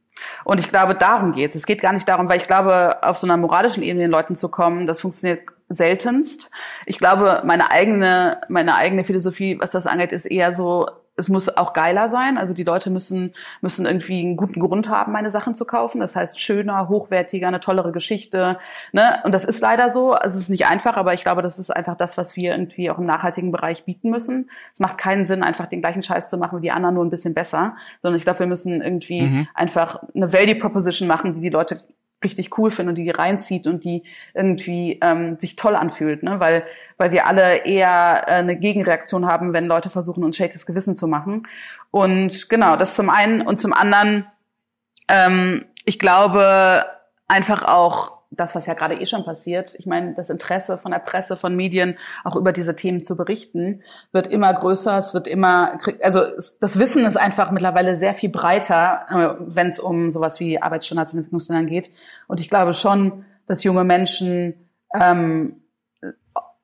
Und ich glaube, darum geht's. Es geht gar nicht darum, weil ich glaube, auf so einer moralischen Ebene den Leuten zu kommen, das funktioniert seltenst. Ich glaube, meine eigene, meine eigene Philosophie, was das angeht, ist eher so, es muss auch geiler sein. Also die Leute müssen, müssen irgendwie einen guten Grund haben, meine Sachen zu kaufen. Das heißt schöner, hochwertiger, eine tollere Geschichte. Ne? Und das ist leider so. Also es ist nicht einfach, aber ich glaube, das ist einfach das, was wir irgendwie auch im nachhaltigen Bereich bieten müssen. Es macht keinen Sinn, einfach den gleichen Scheiß zu machen wie die anderen, nur ein bisschen besser. Sondern ich glaube, wir müssen irgendwie mhm. einfach eine Value Proposition machen, die die Leute richtig cool finde und die reinzieht und die irgendwie ähm, sich toll anfühlt, ne? weil weil wir alle eher äh, eine Gegenreaktion haben, wenn Leute versuchen uns schlechtes Gewissen zu machen und genau das zum einen und zum anderen ähm, ich glaube einfach auch das, was ja gerade eh schon passiert. Ich meine, das Interesse von der Presse, von Medien, auch über diese Themen zu berichten, wird immer größer. Es wird immer, also das Wissen ist einfach mittlerweile sehr viel breiter, äh, wenn es um sowas wie Arbeitsstandards in Entwicklungsländern geht. Und ich glaube schon, dass junge Menschen ähm,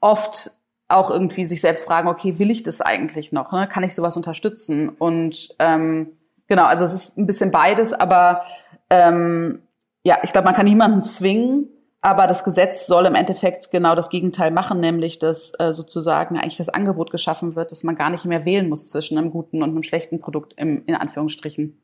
oft auch irgendwie sich selbst fragen, okay, will ich das eigentlich noch? Ne? Kann ich sowas unterstützen? Und ähm, genau, also es ist ein bisschen beides, aber ähm, ja, ich glaube, man kann niemanden zwingen, aber das Gesetz soll im Endeffekt genau das Gegenteil machen, nämlich dass äh, sozusagen eigentlich das Angebot geschaffen wird, dass man gar nicht mehr wählen muss zwischen einem guten und einem schlechten Produkt im, in Anführungsstrichen.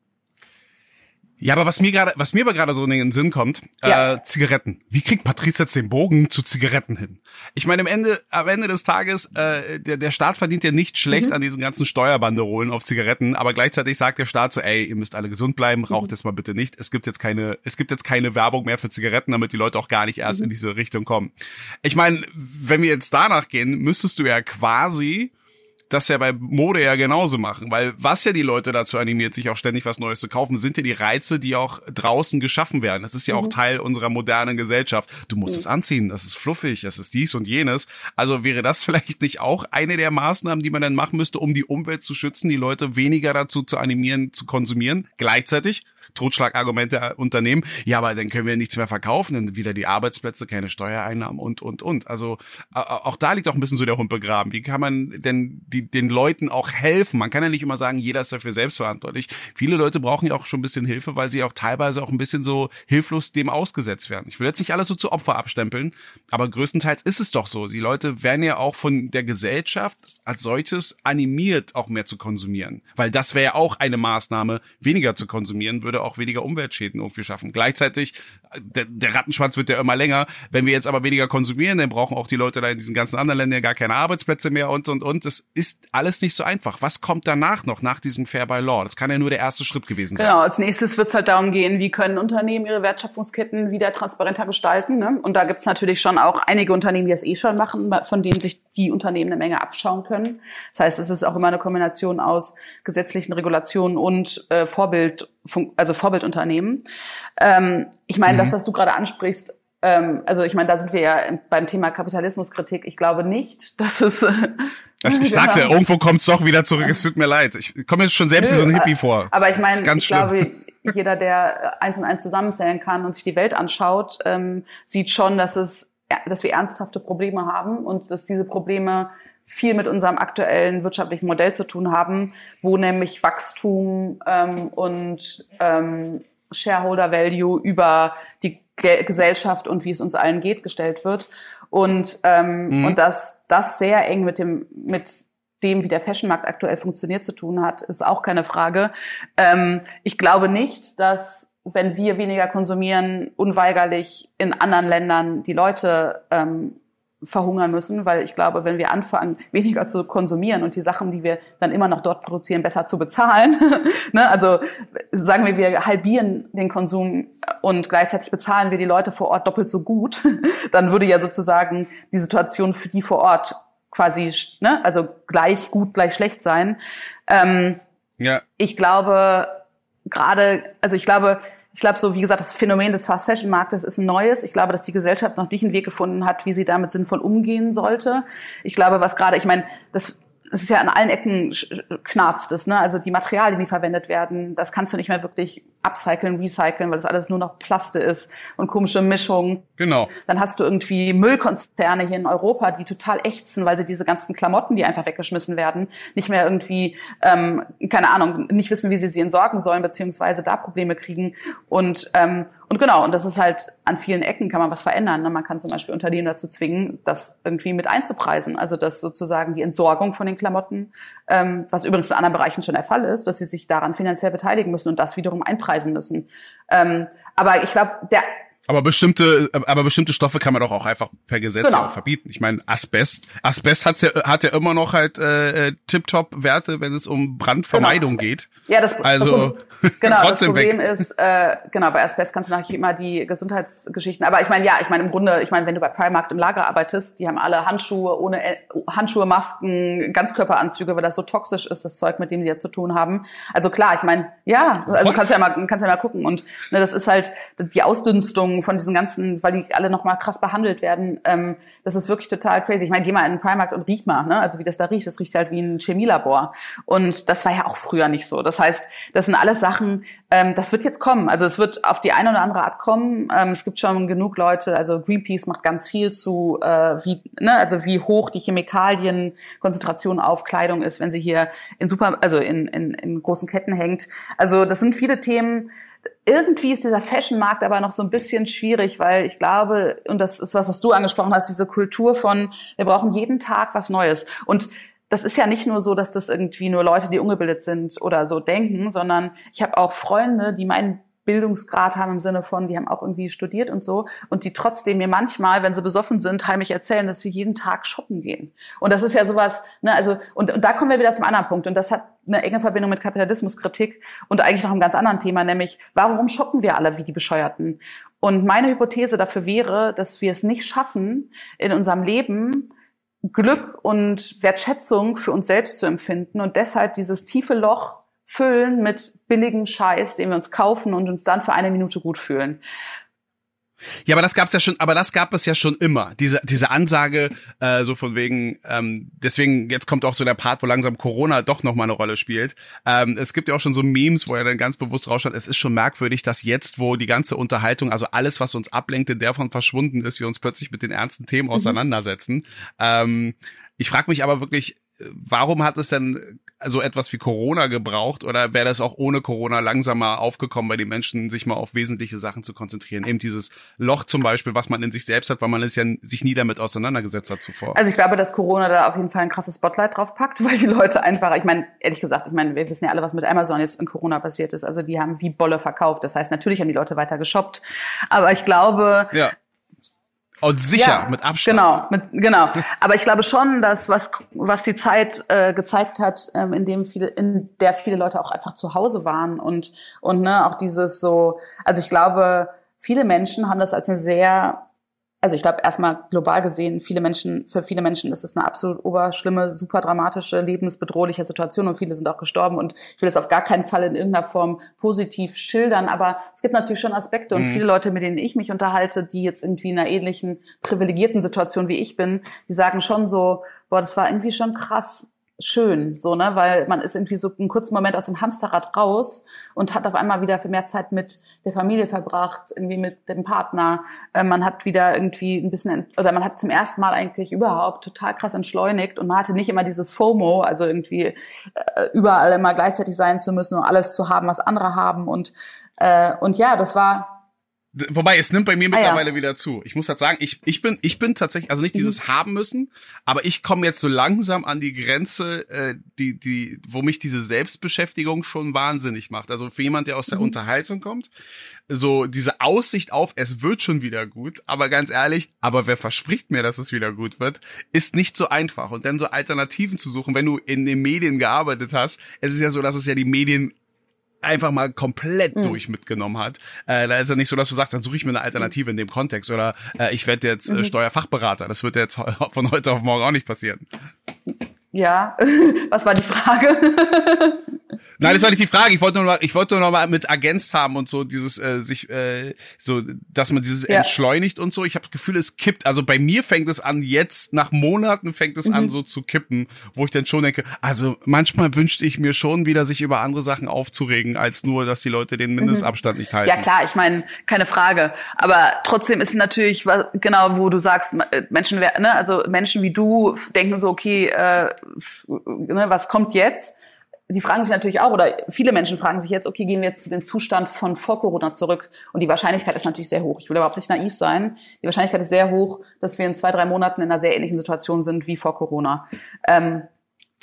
Ja, aber was mir gerade, was mir aber gerade so in den Sinn kommt, ja. äh, Zigaretten. Wie kriegt Patrice jetzt den Bogen zu Zigaretten hin? Ich meine, am Ende, am Ende des Tages, äh, der, der Staat verdient ja nicht schlecht mhm. an diesen ganzen Steuerbanderolen auf Zigaretten, aber gleichzeitig sagt der Staat so, ey, ihr müsst alle gesund bleiben, raucht mhm. jetzt mal bitte nicht. Es gibt jetzt keine, es gibt jetzt keine Werbung mehr für Zigaretten, damit die Leute auch gar nicht erst mhm. in diese Richtung kommen. Ich meine, wenn wir jetzt danach gehen, müsstest du ja quasi das ja bei Mode ja genauso machen, weil was ja die Leute dazu animiert, sich auch ständig was Neues zu kaufen, sind ja die Reize, die auch draußen geschaffen werden. Das ist ja mhm. auch Teil unserer modernen Gesellschaft. Du musst mhm. es anziehen, das ist fluffig, es ist dies und jenes. Also wäre das vielleicht nicht auch eine der Maßnahmen, die man dann machen müsste, um die Umwelt zu schützen, die Leute weniger dazu zu animieren, zu konsumieren, gleichzeitig Totschlagargumente unternehmen. Ja, aber dann können wir nichts mehr verkaufen, dann wieder die Arbeitsplätze, keine Steuereinnahmen und, und, und. Also auch da liegt auch ein bisschen so der Hund begraben. Wie kann man denn die, den Leuten auch helfen? Man kann ja nicht immer sagen, jeder ist dafür selbst verantwortlich. Viele Leute brauchen ja auch schon ein bisschen Hilfe, weil sie auch teilweise auch ein bisschen so hilflos dem ausgesetzt werden. Ich will jetzt nicht alles so zu Opfer abstempeln, aber größtenteils ist es doch so. Die Leute werden ja auch von der Gesellschaft als solches animiert, auch mehr zu konsumieren. Weil das wäre ja auch eine Maßnahme, weniger zu konsumieren, würde auch weniger Umweltschäden irgendwie schaffen. Gleichzeitig, der, der Rattenschwanz wird ja immer länger. Wenn wir jetzt aber weniger konsumieren, dann brauchen auch die Leute da in diesen ganzen anderen Ländern gar keine Arbeitsplätze mehr und, und, und. Das ist alles nicht so einfach. Was kommt danach noch, nach diesem Fair by Law? Das kann ja nur der erste Schritt gewesen sein. Genau, als nächstes wird es halt darum gehen, wie können Unternehmen ihre Wertschöpfungsketten wieder transparenter gestalten. Ne? Und da gibt es natürlich schon auch einige Unternehmen, die das eh schon machen, von denen sich die Unternehmen eine Menge abschauen können. Das heißt, es ist auch immer eine Kombination aus gesetzlichen Regulationen und äh, Vorbild also Vorbildunternehmen. Ähm, ich meine, mhm. das, was du gerade ansprichst, ähm, also ich meine, da sind wir ja beim Thema Kapitalismuskritik. Ich glaube nicht, dass es. Äh, also ich sagte, genau. irgendwo kommt es doch wieder zurück. Es tut mir leid. Ich komme jetzt schon selbst Nö, wie so ein Hippie vor. Aber ich meine, ich schlimm. glaube, jeder, der eins und eins zusammenzählen kann und sich die Welt anschaut, ähm, sieht schon, dass es, dass wir ernsthafte Probleme haben und dass diese Probleme viel mit unserem aktuellen wirtschaftlichen Modell zu tun haben, wo nämlich Wachstum ähm, und ähm, Shareholder Value über die Ge Gesellschaft und wie es uns allen geht gestellt wird und ähm, mhm. und dass das sehr eng mit dem mit dem, wie der Fashionmarkt aktuell funktioniert, zu tun hat, ist auch keine Frage. Ähm, ich glaube nicht, dass wenn wir weniger konsumieren, unweigerlich in anderen Ländern die Leute ähm, verhungern müssen, weil ich glaube, wenn wir anfangen, weniger zu konsumieren und die Sachen, die wir dann immer noch dort produzieren, besser zu bezahlen, ne? also sagen wir, wir halbieren den Konsum und gleichzeitig bezahlen wir die Leute vor Ort doppelt so gut, dann würde ja sozusagen die Situation für die vor Ort quasi, ne? also gleich gut, gleich schlecht sein. Ähm, ja. Ich glaube, gerade, also ich glaube, ich glaube, so wie gesagt, das Phänomen des Fast Fashion Marktes ist ein neues. Ich glaube, dass die Gesellschaft noch nicht einen Weg gefunden hat, wie sie damit sinnvoll umgehen sollte. Ich glaube, was gerade, ich meine, das es ist ja an allen Ecken knarzt es, ne? Also die Materialien, die verwendet werden, das kannst du nicht mehr wirklich upcyclen, recyceln, weil das alles nur noch Plaste ist und komische Mischungen. Genau. Dann hast du irgendwie Müllkonzerne hier in Europa, die total ächzen, weil sie diese ganzen Klamotten, die einfach weggeschmissen werden, nicht mehr irgendwie, ähm, keine Ahnung, nicht wissen, wie sie sie entsorgen sollen, beziehungsweise da Probleme kriegen. Und ähm, und genau, und das ist halt an vielen Ecken kann man was verändern. Ne? Man kann zum Beispiel Unternehmen dazu zwingen, das irgendwie mit einzupreisen. Also dass sozusagen die Entsorgung von den Klamotten, ähm, was übrigens in anderen Bereichen schon der Fall ist, dass sie sich daran finanziell beteiligen müssen und das wiederum einpreisen müssen. Ähm, aber ich glaube, der aber bestimmte, aber bestimmte Stoffe kann man doch auch einfach per Gesetz genau. auch verbieten. Ich meine, Asbest, Asbest hat's ja, hat ja immer noch halt äh, Tip-Top-Werte, wenn es um Brandvermeidung genau. geht. Ja, das, also das, genau, trotzdem das Problem weg. ist, äh, genau, bei Asbest kannst du natürlich immer die Gesundheitsgeschichten. Aber ich meine, ja, ich meine im Grunde, ich meine, wenn du bei Primark im Lager arbeitest, die haben alle Handschuhe ohne Handschuhe, Masken, Ganzkörperanzüge, weil das so toxisch ist, das Zeug, mit dem die jetzt zu tun haben. Also klar, ich meine, ja, also What? kannst ja mal, kannst ja mal gucken und ne, das ist halt die Ausdünstung Von diesen ganzen, weil die alle nochmal krass behandelt werden. Ähm, das ist wirklich total crazy. Ich meine, geh mal in den Primark und riech mal, ne? Also wie das da riecht, das riecht halt wie ein Chemielabor. Und das war ja auch früher nicht so. Das heißt, das sind alles Sachen, ähm, das wird jetzt kommen. Also es wird auf die eine oder andere Art kommen. Ähm, es gibt schon genug Leute, also Greenpeace macht ganz viel zu, äh, wie, ne, also wie hoch die Chemikalienkonzentration auf Kleidung ist, wenn sie hier in super, also in, in, in großen Ketten hängt. Also das sind viele Themen. Irgendwie ist dieser Fashion-Markt aber noch so ein bisschen schwierig, weil ich glaube, und das ist was, was du angesprochen hast, diese Kultur von, wir brauchen jeden Tag was Neues. Und das ist ja nicht nur so, dass das irgendwie nur Leute, die ungebildet sind oder so denken, sondern ich habe auch Freunde, die meinen Bildungsgrad haben im Sinne von, die haben auch irgendwie studiert und so und die trotzdem mir manchmal, wenn sie besoffen sind, heimlich erzählen, dass sie jeden Tag shoppen gehen. Und das ist ja sowas, ne, also und, und da kommen wir wieder zum anderen Punkt und das hat eine enge Verbindung mit Kapitalismuskritik und eigentlich noch einem ganz anderen Thema, nämlich warum shoppen wir alle wie die Bescheuerten? Und meine Hypothese dafür wäre, dass wir es nicht schaffen, in unserem Leben Glück und Wertschätzung für uns selbst zu empfinden und deshalb dieses tiefe Loch füllen mit billigem Scheiß, den wir uns kaufen und uns dann für eine Minute gut fühlen. Ja, aber das gab's ja schon, aber das gab es ja schon immer. Diese diese Ansage äh, so von wegen, ähm, deswegen jetzt kommt auch so der Part, wo langsam Corona doch noch mal eine Rolle spielt. Ähm, es gibt ja auch schon so Memes, wo er dann ganz bewusst rausschaut. Es ist schon merkwürdig, dass jetzt, wo die ganze Unterhaltung, also alles, was uns ablenkt, in der von verschwunden ist, wir uns plötzlich mit den ernsten Themen mhm. auseinandersetzen. Mhm. Ähm, ich frage mich aber wirklich, warum hat es denn so etwas wie Corona gebraucht oder wäre das auch ohne Corona langsamer aufgekommen bei den Menschen, sich mal auf wesentliche Sachen zu konzentrieren? Eben dieses Loch zum Beispiel, was man in sich selbst hat, weil man es ja sich nie damit auseinandergesetzt hat zuvor. Also ich glaube, dass Corona da auf jeden Fall ein krasses Spotlight drauf packt, weil die Leute einfach, ich meine, ehrlich gesagt, ich meine, wir wissen ja alle, was mit Amazon jetzt in Corona passiert ist. Also die haben wie Bolle verkauft. Das heißt, natürlich haben die Leute weiter geshoppt. Aber ich glaube, ja. Und sicher, ja, mit Abstand. Genau, mit, genau. Aber ich glaube schon, dass was, was die Zeit äh, gezeigt hat, ähm, in dem viele, in der viele Leute auch einfach zu Hause waren und, und ne, auch dieses so, also ich glaube, viele Menschen haben das als eine sehr also ich glaube erstmal global gesehen, viele Menschen, für viele Menschen ist es eine absolut oberschlimme, super dramatische, lebensbedrohliche Situation und viele sind auch gestorben und ich will das auf gar keinen Fall in irgendeiner Form positiv schildern, aber es gibt natürlich schon Aspekte und mhm. viele Leute, mit denen ich mich unterhalte, die jetzt irgendwie in einer ähnlichen privilegierten Situation wie ich bin, die sagen schon so, boah, das war irgendwie schon krass, schön, so, ne, weil man ist irgendwie so einen kurzen Moment aus dem Hamsterrad raus und hat auf einmal wieder für mehr Zeit mit der Familie verbracht, irgendwie mit dem Partner. Äh, man hat wieder irgendwie ein bisschen, oder man hat zum ersten Mal eigentlich überhaupt total krass entschleunigt und man hatte nicht immer dieses FOMO, also irgendwie äh, überall immer gleichzeitig sein zu müssen und alles zu haben, was andere haben und, äh, und ja, das war, Wobei, es nimmt bei mir mittlerweile ah, ja. wieder zu. Ich muss halt sagen, ich, ich bin, ich bin tatsächlich, also nicht dieses mhm. haben müssen, aber ich komme jetzt so langsam an die Grenze, äh, die, die, wo mich diese Selbstbeschäftigung schon wahnsinnig macht. Also für jemand, der aus der mhm. Unterhaltung kommt, so diese Aussicht auf, es wird schon wieder gut, aber ganz ehrlich, aber wer verspricht mir, dass es wieder gut wird, ist nicht so einfach. Und dann so Alternativen zu suchen, wenn du in den Medien gearbeitet hast, es ist ja so, dass es ja die Medien einfach mal komplett mhm. durch mitgenommen hat. Äh, da ist ja nicht so, dass du sagst, dann suche ich mir eine Alternative in dem Kontext oder äh, ich werde jetzt äh, mhm. Steuerfachberater. Das wird jetzt von heute auf morgen auch nicht passieren. Ja, was war die Frage? Nein, das war nicht die Frage. Ich wollte nur, mal, ich wollte nur noch mal mit ergänzt haben und so dieses äh, sich äh, so, dass man dieses ja. entschleunigt und so. Ich habe das Gefühl, es kippt. Also bei mir fängt es an jetzt nach Monaten fängt es mhm. an so zu kippen, wo ich dann schon denke, also manchmal wünschte ich mir schon wieder sich über andere Sachen aufzuregen, als nur, dass die Leute den Mindestabstand mhm. nicht halten. Ja klar, ich meine keine Frage. Aber trotzdem ist natürlich genau, wo du sagst, Menschen, ne, also Menschen wie du denken so, okay. Äh, ne, was kommt jetzt? Die fragen sich natürlich auch, oder viele Menschen fragen sich jetzt, okay, gehen wir jetzt zu dem Zustand von vor Corona zurück? Und die Wahrscheinlichkeit ist natürlich sehr hoch. Ich will überhaupt nicht naiv sein. Die Wahrscheinlichkeit ist sehr hoch, dass wir in zwei, drei Monaten in einer sehr ähnlichen Situation sind wie vor Corona. Ähm,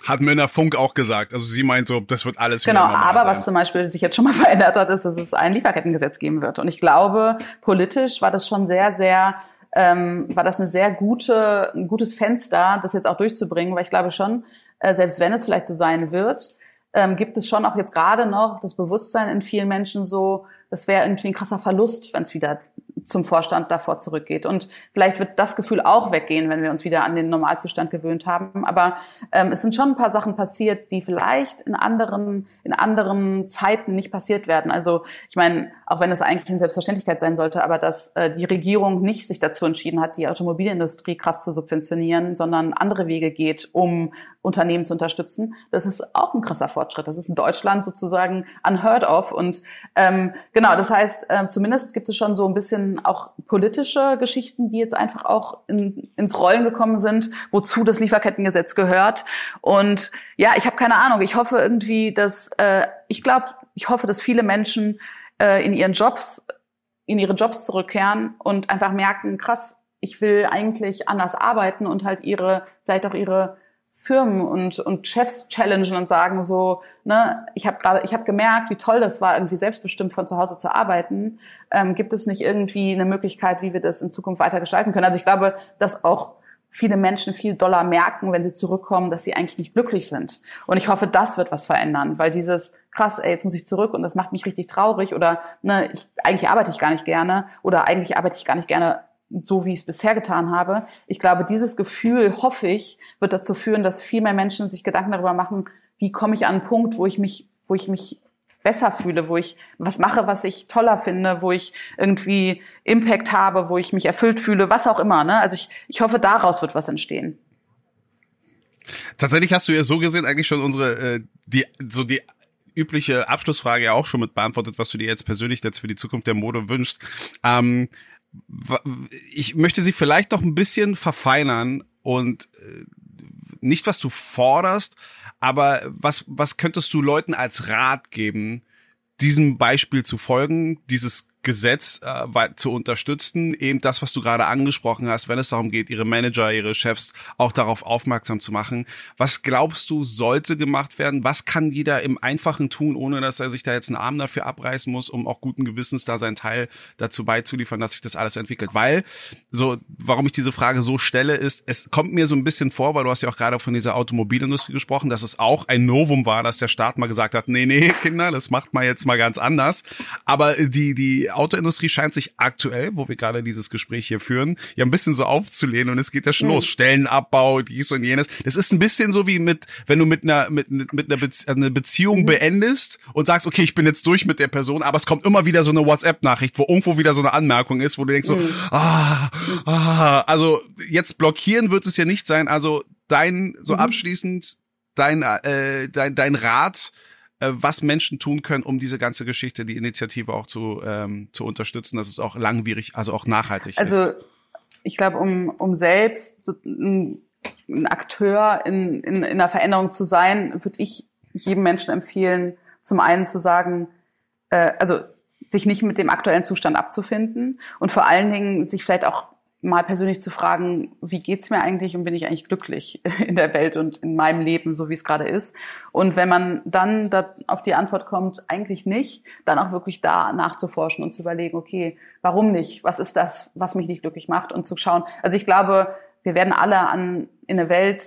hat Männer Funk auch gesagt. Also sie meint so, das wird alles Genau, aber sein. was zum Beispiel sich jetzt schon mal verändert hat, ist, dass es ein Lieferkettengesetz geben wird. Und ich glaube, politisch war das schon sehr, sehr ähm, war das eine sehr gute, ein gutes Fenster, das jetzt auch durchzubringen, weil ich glaube schon, äh, selbst wenn es vielleicht so sein wird, ähm, gibt es schon auch jetzt gerade noch das Bewusstsein in vielen Menschen so, das wäre irgendwie ein krasser Verlust, wenn es wieder zum Vorstand davor zurückgeht. Und vielleicht wird das Gefühl auch weggehen, wenn wir uns wieder an den Normalzustand gewöhnt haben. Aber ähm, es sind schon ein paar Sachen passiert, die vielleicht in anderen, in anderen Zeiten nicht passiert werden. Also ich meine, auch wenn es eigentlich eine Selbstverständlichkeit sein sollte, aber dass äh, die Regierung nicht sich dazu entschieden hat, die Automobilindustrie krass zu subventionieren, sondern andere Wege geht, um Unternehmen zu unterstützen, das ist auch ein krasser Fortschritt. Das ist in Deutschland sozusagen unheard of. Und ähm, genau, das heißt, äh, zumindest gibt es schon so ein bisschen auch politische Geschichten, die jetzt einfach auch in, ins Rollen gekommen sind, wozu das Lieferkettengesetz gehört. Und ja, ich habe keine Ahnung. Ich hoffe irgendwie, dass äh, ich glaube, ich hoffe, dass viele Menschen äh, in ihren Jobs, in ihre Jobs zurückkehren und einfach merken, krass, ich will eigentlich anders arbeiten und halt ihre, vielleicht auch ihre Firmen und, und Chefs challengen und sagen so, ne, ich habe gerade, ich habe gemerkt, wie toll das war, irgendwie selbstbestimmt von zu Hause zu arbeiten. Ähm, gibt es nicht irgendwie eine Möglichkeit, wie wir das in Zukunft weiter gestalten können? Also ich glaube, dass auch viele Menschen viel doller merken, wenn sie zurückkommen, dass sie eigentlich nicht glücklich sind. Und ich hoffe, das wird was verändern, weil dieses krass, ey, jetzt muss ich zurück und das macht mich richtig traurig oder ne, ich, eigentlich arbeite ich gar nicht gerne oder eigentlich arbeite ich gar nicht gerne so wie ich es bisher getan habe. Ich glaube, dieses Gefühl, hoffe ich, wird dazu führen, dass viel mehr Menschen sich Gedanken darüber machen, wie komme ich an einen Punkt, wo ich mich, wo ich mich besser fühle, wo ich was mache, was ich toller finde, wo ich irgendwie Impact habe, wo ich mich erfüllt fühle, was auch immer. Ne? Also ich, ich hoffe, daraus wird was entstehen. Tatsächlich hast du ja so gesehen eigentlich schon unsere, äh, die, so die übliche Abschlussfrage ja auch schon mit beantwortet, was du dir jetzt persönlich jetzt für die Zukunft der Mode wünschst. Ähm, ich möchte sie vielleicht noch ein bisschen verfeinern und äh, nicht, was du forderst, aber was, was könntest du Leuten als Rat geben, diesem Beispiel zu folgen, dieses Gesetz äh, zu unterstützen, eben das, was du gerade angesprochen hast, wenn es darum geht, ihre Manager, ihre Chefs auch darauf aufmerksam zu machen. Was glaubst du, sollte gemacht werden? Was kann jeder im Einfachen tun, ohne dass er sich da jetzt einen Arm dafür abreißen muss, um auch guten Gewissens da seinen Teil dazu beizuliefern, dass sich das alles entwickelt? Weil, so, warum ich diese Frage so stelle, ist, es kommt mir so ein bisschen vor, weil du hast ja auch gerade von dieser Automobilindustrie gesprochen, dass es auch ein Novum war, dass der Staat mal gesagt hat, nee, nee, Kinder, das macht mal jetzt mal ganz anders. Aber die, die Autoindustrie scheint sich aktuell, wo wir gerade dieses Gespräch hier führen, ja ein bisschen so aufzulehnen und es geht ja schon mhm. los. Stellenabbau, dies und jenes. Das ist ein bisschen so wie mit, wenn du mit einer, mit, mit einer Bezie eine Beziehung mhm. beendest und sagst, okay, ich bin jetzt durch mit der Person, aber es kommt immer wieder so eine WhatsApp-Nachricht, wo irgendwo wieder so eine Anmerkung ist, wo du denkst so, mhm. ah, ah, also jetzt blockieren wird es ja nicht sein. Also dein, so mhm. abschließend, dein, äh, dein, dein Rat, was Menschen tun können, um diese ganze Geschichte, die Initiative auch zu, ähm, zu unterstützen, dass es auch langwierig, also auch nachhaltig also, ist. Also ich glaube, um, um selbst ein, ein Akteur in, in, in einer Veränderung zu sein, würde ich jedem Menschen empfehlen, zum einen zu sagen, äh, also sich nicht mit dem aktuellen Zustand abzufinden und vor allen Dingen sich vielleicht auch mal persönlich zu fragen, wie geht's mir eigentlich und bin ich eigentlich glücklich in der Welt und in meinem Leben, so wie es gerade ist. Und wenn man dann da auf die Antwort kommt, eigentlich nicht, dann auch wirklich da nachzuforschen und zu überlegen, okay, warum nicht? Was ist das, was mich nicht glücklich macht? Und zu schauen. Also ich glaube, wir werden alle an in eine Welt,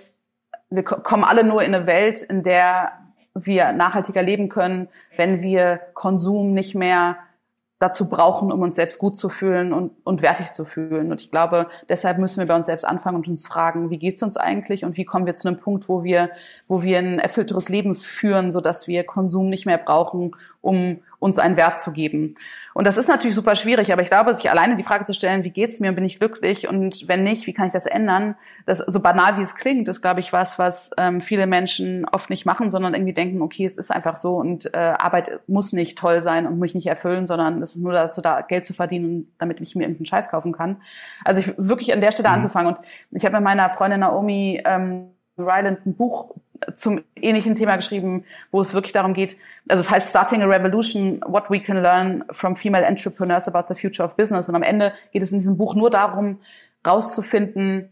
wir kommen alle nur in eine Welt, in der wir nachhaltiger leben können, wenn wir Konsum nicht mehr dazu brauchen, um uns selbst gut zu fühlen und, und wertig zu fühlen. Und ich glaube, deshalb müssen wir bei uns selbst anfangen und uns fragen, wie geht's uns eigentlich und wie kommen wir zu einem Punkt, wo wir, wo wir ein erfüllteres Leben führen, so dass wir Konsum nicht mehr brauchen, um uns einen Wert zu geben. Und das ist natürlich super schwierig, aber ich glaube, sich alleine die Frage zu stellen, wie geht's mir und bin ich glücklich und wenn nicht, wie kann ich das ändern? Das so banal wie es klingt, ist glaube ich was, was ähm, viele Menschen oft nicht machen, sondern irgendwie denken, okay, es ist einfach so und äh, Arbeit muss nicht toll sein und mich nicht erfüllen, sondern es ist nur dazu da, Geld zu verdienen, damit ich mir irgendeinen Scheiß kaufen kann. Also ich wirklich an der Stelle mhm. anzufangen und ich habe mit meiner Freundin Naomi ähm, Ryland ein Buch zum ähnlichen Thema geschrieben, wo es wirklich darum geht, also es heißt Starting a Revolution, What We Can Learn from Female Entrepreneurs About the Future of Business. Und am Ende geht es in diesem Buch nur darum, rauszufinden,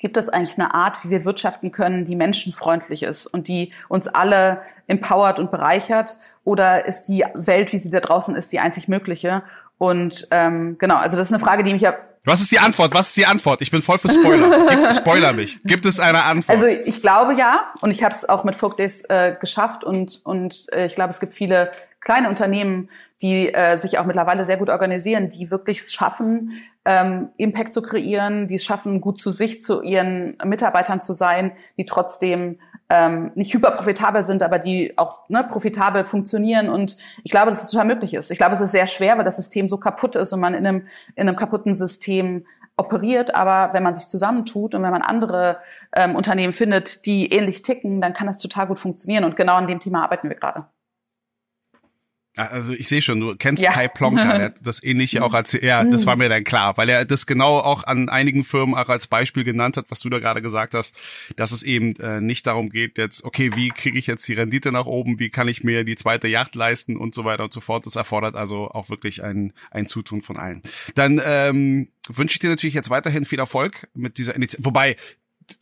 gibt es eigentlich eine Art, wie wir wirtschaften können, die menschenfreundlich ist und die uns alle empowert und bereichert? Oder ist die Welt, wie sie da draußen ist, die einzig mögliche? Und ähm, genau, also das ist eine Frage, die mich ja Was ist die Antwort? Was ist die Antwort? Ich bin voll für Spoiler. Gib, Spoiler mich. Gibt es eine Antwort? Also ich glaube ja und ich habe es auch mit Folk Days äh, geschafft und und äh, ich glaube es gibt viele kleine Unternehmen, die äh, sich auch mittlerweile sehr gut organisieren, die wirklich schaffen, ähm, Impact zu kreieren, die es schaffen, gut zu sich, zu ihren Mitarbeitern zu sein, die trotzdem ähm, nicht hyperprofitabel sind, aber die auch ne, profitabel funktionieren. Und ich glaube, dass es total möglich ist. Ich glaube, es ist sehr schwer, weil das System so kaputt ist und man in einem, in einem kaputten System operiert, aber wenn man sich zusammentut und wenn man andere ähm, Unternehmen findet, die ähnlich ticken, dann kann das total gut funktionieren. Und genau an dem Thema arbeiten wir gerade. Also ich sehe schon, du kennst ja. Kai Plonka, der hat das ähnliche auch als ja, das war mir dann klar, weil er das genau auch an einigen Firmen auch als Beispiel genannt hat, was du da gerade gesagt hast, dass es eben äh, nicht darum geht jetzt, okay, wie kriege ich jetzt die Rendite nach oben, wie kann ich mir die zweite Yacht leisten und so weiter und so fort. Das erfordert also auch wirklich ein ein Zutun von allen. Dann ähm, wünsche ich dir natürlich jetzt weiterhin viel Erfolg mit dieser Initiative. Wobei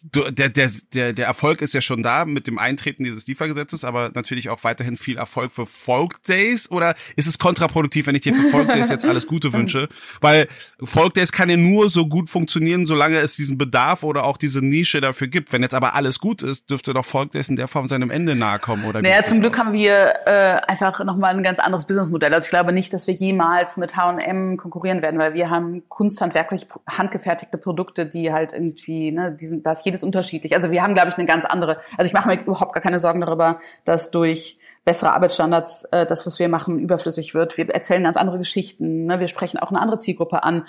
der, der, der, der Erfolg ist ja schon da mit dem Eintreten dieses Liefergesetzes, aber natürlich auch weiterhin viel Erfolg für Folk Days oder ist es kontraproduktiv, wenn ich dir für Folk Days jetzt alles Gute wünsche? Weil Folk Days kann ja nur so gut funktionieren, solange es diesen Bedarf oder auch diese Nische dafür gibt. Wenn jetzt aber alles gut ist, dürfte doch Folk Days in der Form seinem Ende nahe kommen, oder? Naja, zum Glück aus? haben wir äh, einfach nochmal ein ganz anderes Businessmodell. Also ich glaube nicht, dass wir jemals mit H&M konkurrieren werden, weil wir haben kunsthandwerklich handgefertigte Produkte, die halt irgendwie, ne, diesen, das ist jedes unterschiedlich. Also wir haben, glaube ich, eine ganz andere, also ich mache mir überhaupt gar keine Sorgen darüber, dass durch bessere Arbeitsstandards äh, das, was wir machen, überflüssig wird. Wir erzählen ganz andere Geschichten, ne? wir sprechen auch eine andere Zielgruppe an.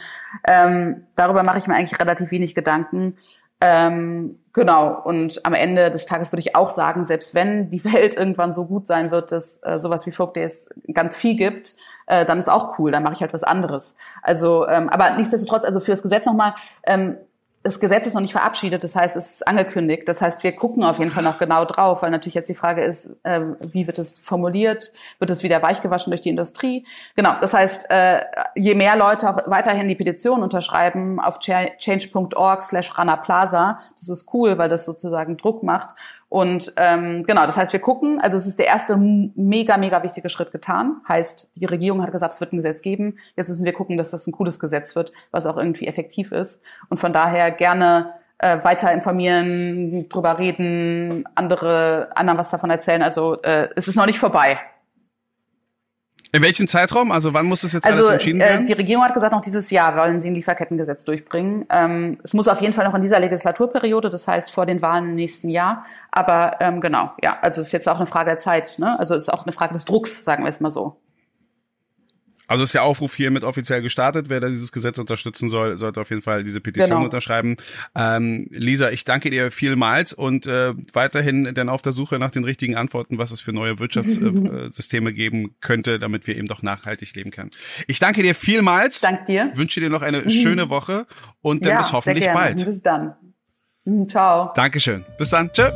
Ähm, darüber mache ich mir eigentlich relativ wenig Gedanken. Ähm, genau, und am Ende des Tages würde ich auch sagen, selbst wenn die Welt irgendwann so gut sein wird, dass äh, sowas wie Folk Days ganz viel gibt, äh, dann ist auch cool, dann mache ich halt was anderes. Also, ähm, aber nichtsdestotrotz, also für das Gesetz nochmal, ähm, das Gesetz ist noch nicht verabschiedet, das heißt, es ist angekündigt. Das heißt, wir gucken auf jeden Fall noch genau drauf, weil natürlich jetzt die Frage ist, äh, wie wird es formuliert? Wird es wieder weichgewaschen durch die Industrie? Genau, das heißt, äh, je mehr Leute auch weiterhin die Petition unterschreiben auf change.org slash Rana Plaza, das ist cool, weil das sozusagen Druck macht und ähm, genau, das heißt, wir gucken, also es ist der erste mega, mega wichtige Schritt getan. Heißt, die Regierung hat gesagt, es wird ein Gesetz geben. Jetzt müssen wir gucken, dass das ein cooles Gesetz wird, was auch irgendwie effektiv ist. Und von daher gerne äh, weiter informieren, drüber reden, andere anderen was davon erzählen. Also äh, es ist noch nicht vorbei. In welchem Zeitraum? Also wann muss das jetzt also, alles entschieden werden? Äh, die Regierung hat gesagt, noch dieses Jahr wollen sie ein Lieferkettengesetz durchbringen. Ähm, es muss auf jeden Fall noch in dieser Legislaturperiode, das heißt vor den Wahlen im nächsten Jahr. Aber ähm, genau, ja, also es ist jetzt auch eine Frage der Zeit. Ne? Also es ist auch eine Frage des Drucks, sagen wir es mal so. Also ist der Aufruf hiermit offiziell gestartet. Wer da dieses Gesetz unterstützen soll, sollte auf jeden Fall diese Petition genau. unterschreiben. Ähm, Lisa, ich danke dir vielmals und äh, weiterhin dann auf der Suche nach den richtigen Antworten, was es für neue Wirtschaftssysteme geben könnte, damit wir eben doch nachhaltig leben können. Ich danke dir vielmals. Danke dir. Wünsche dir noch eine schöne Woche und dann ja, bis hoffentlich bald. Bis dann. Ciao. Dankeschön. Bis dann. Tschö.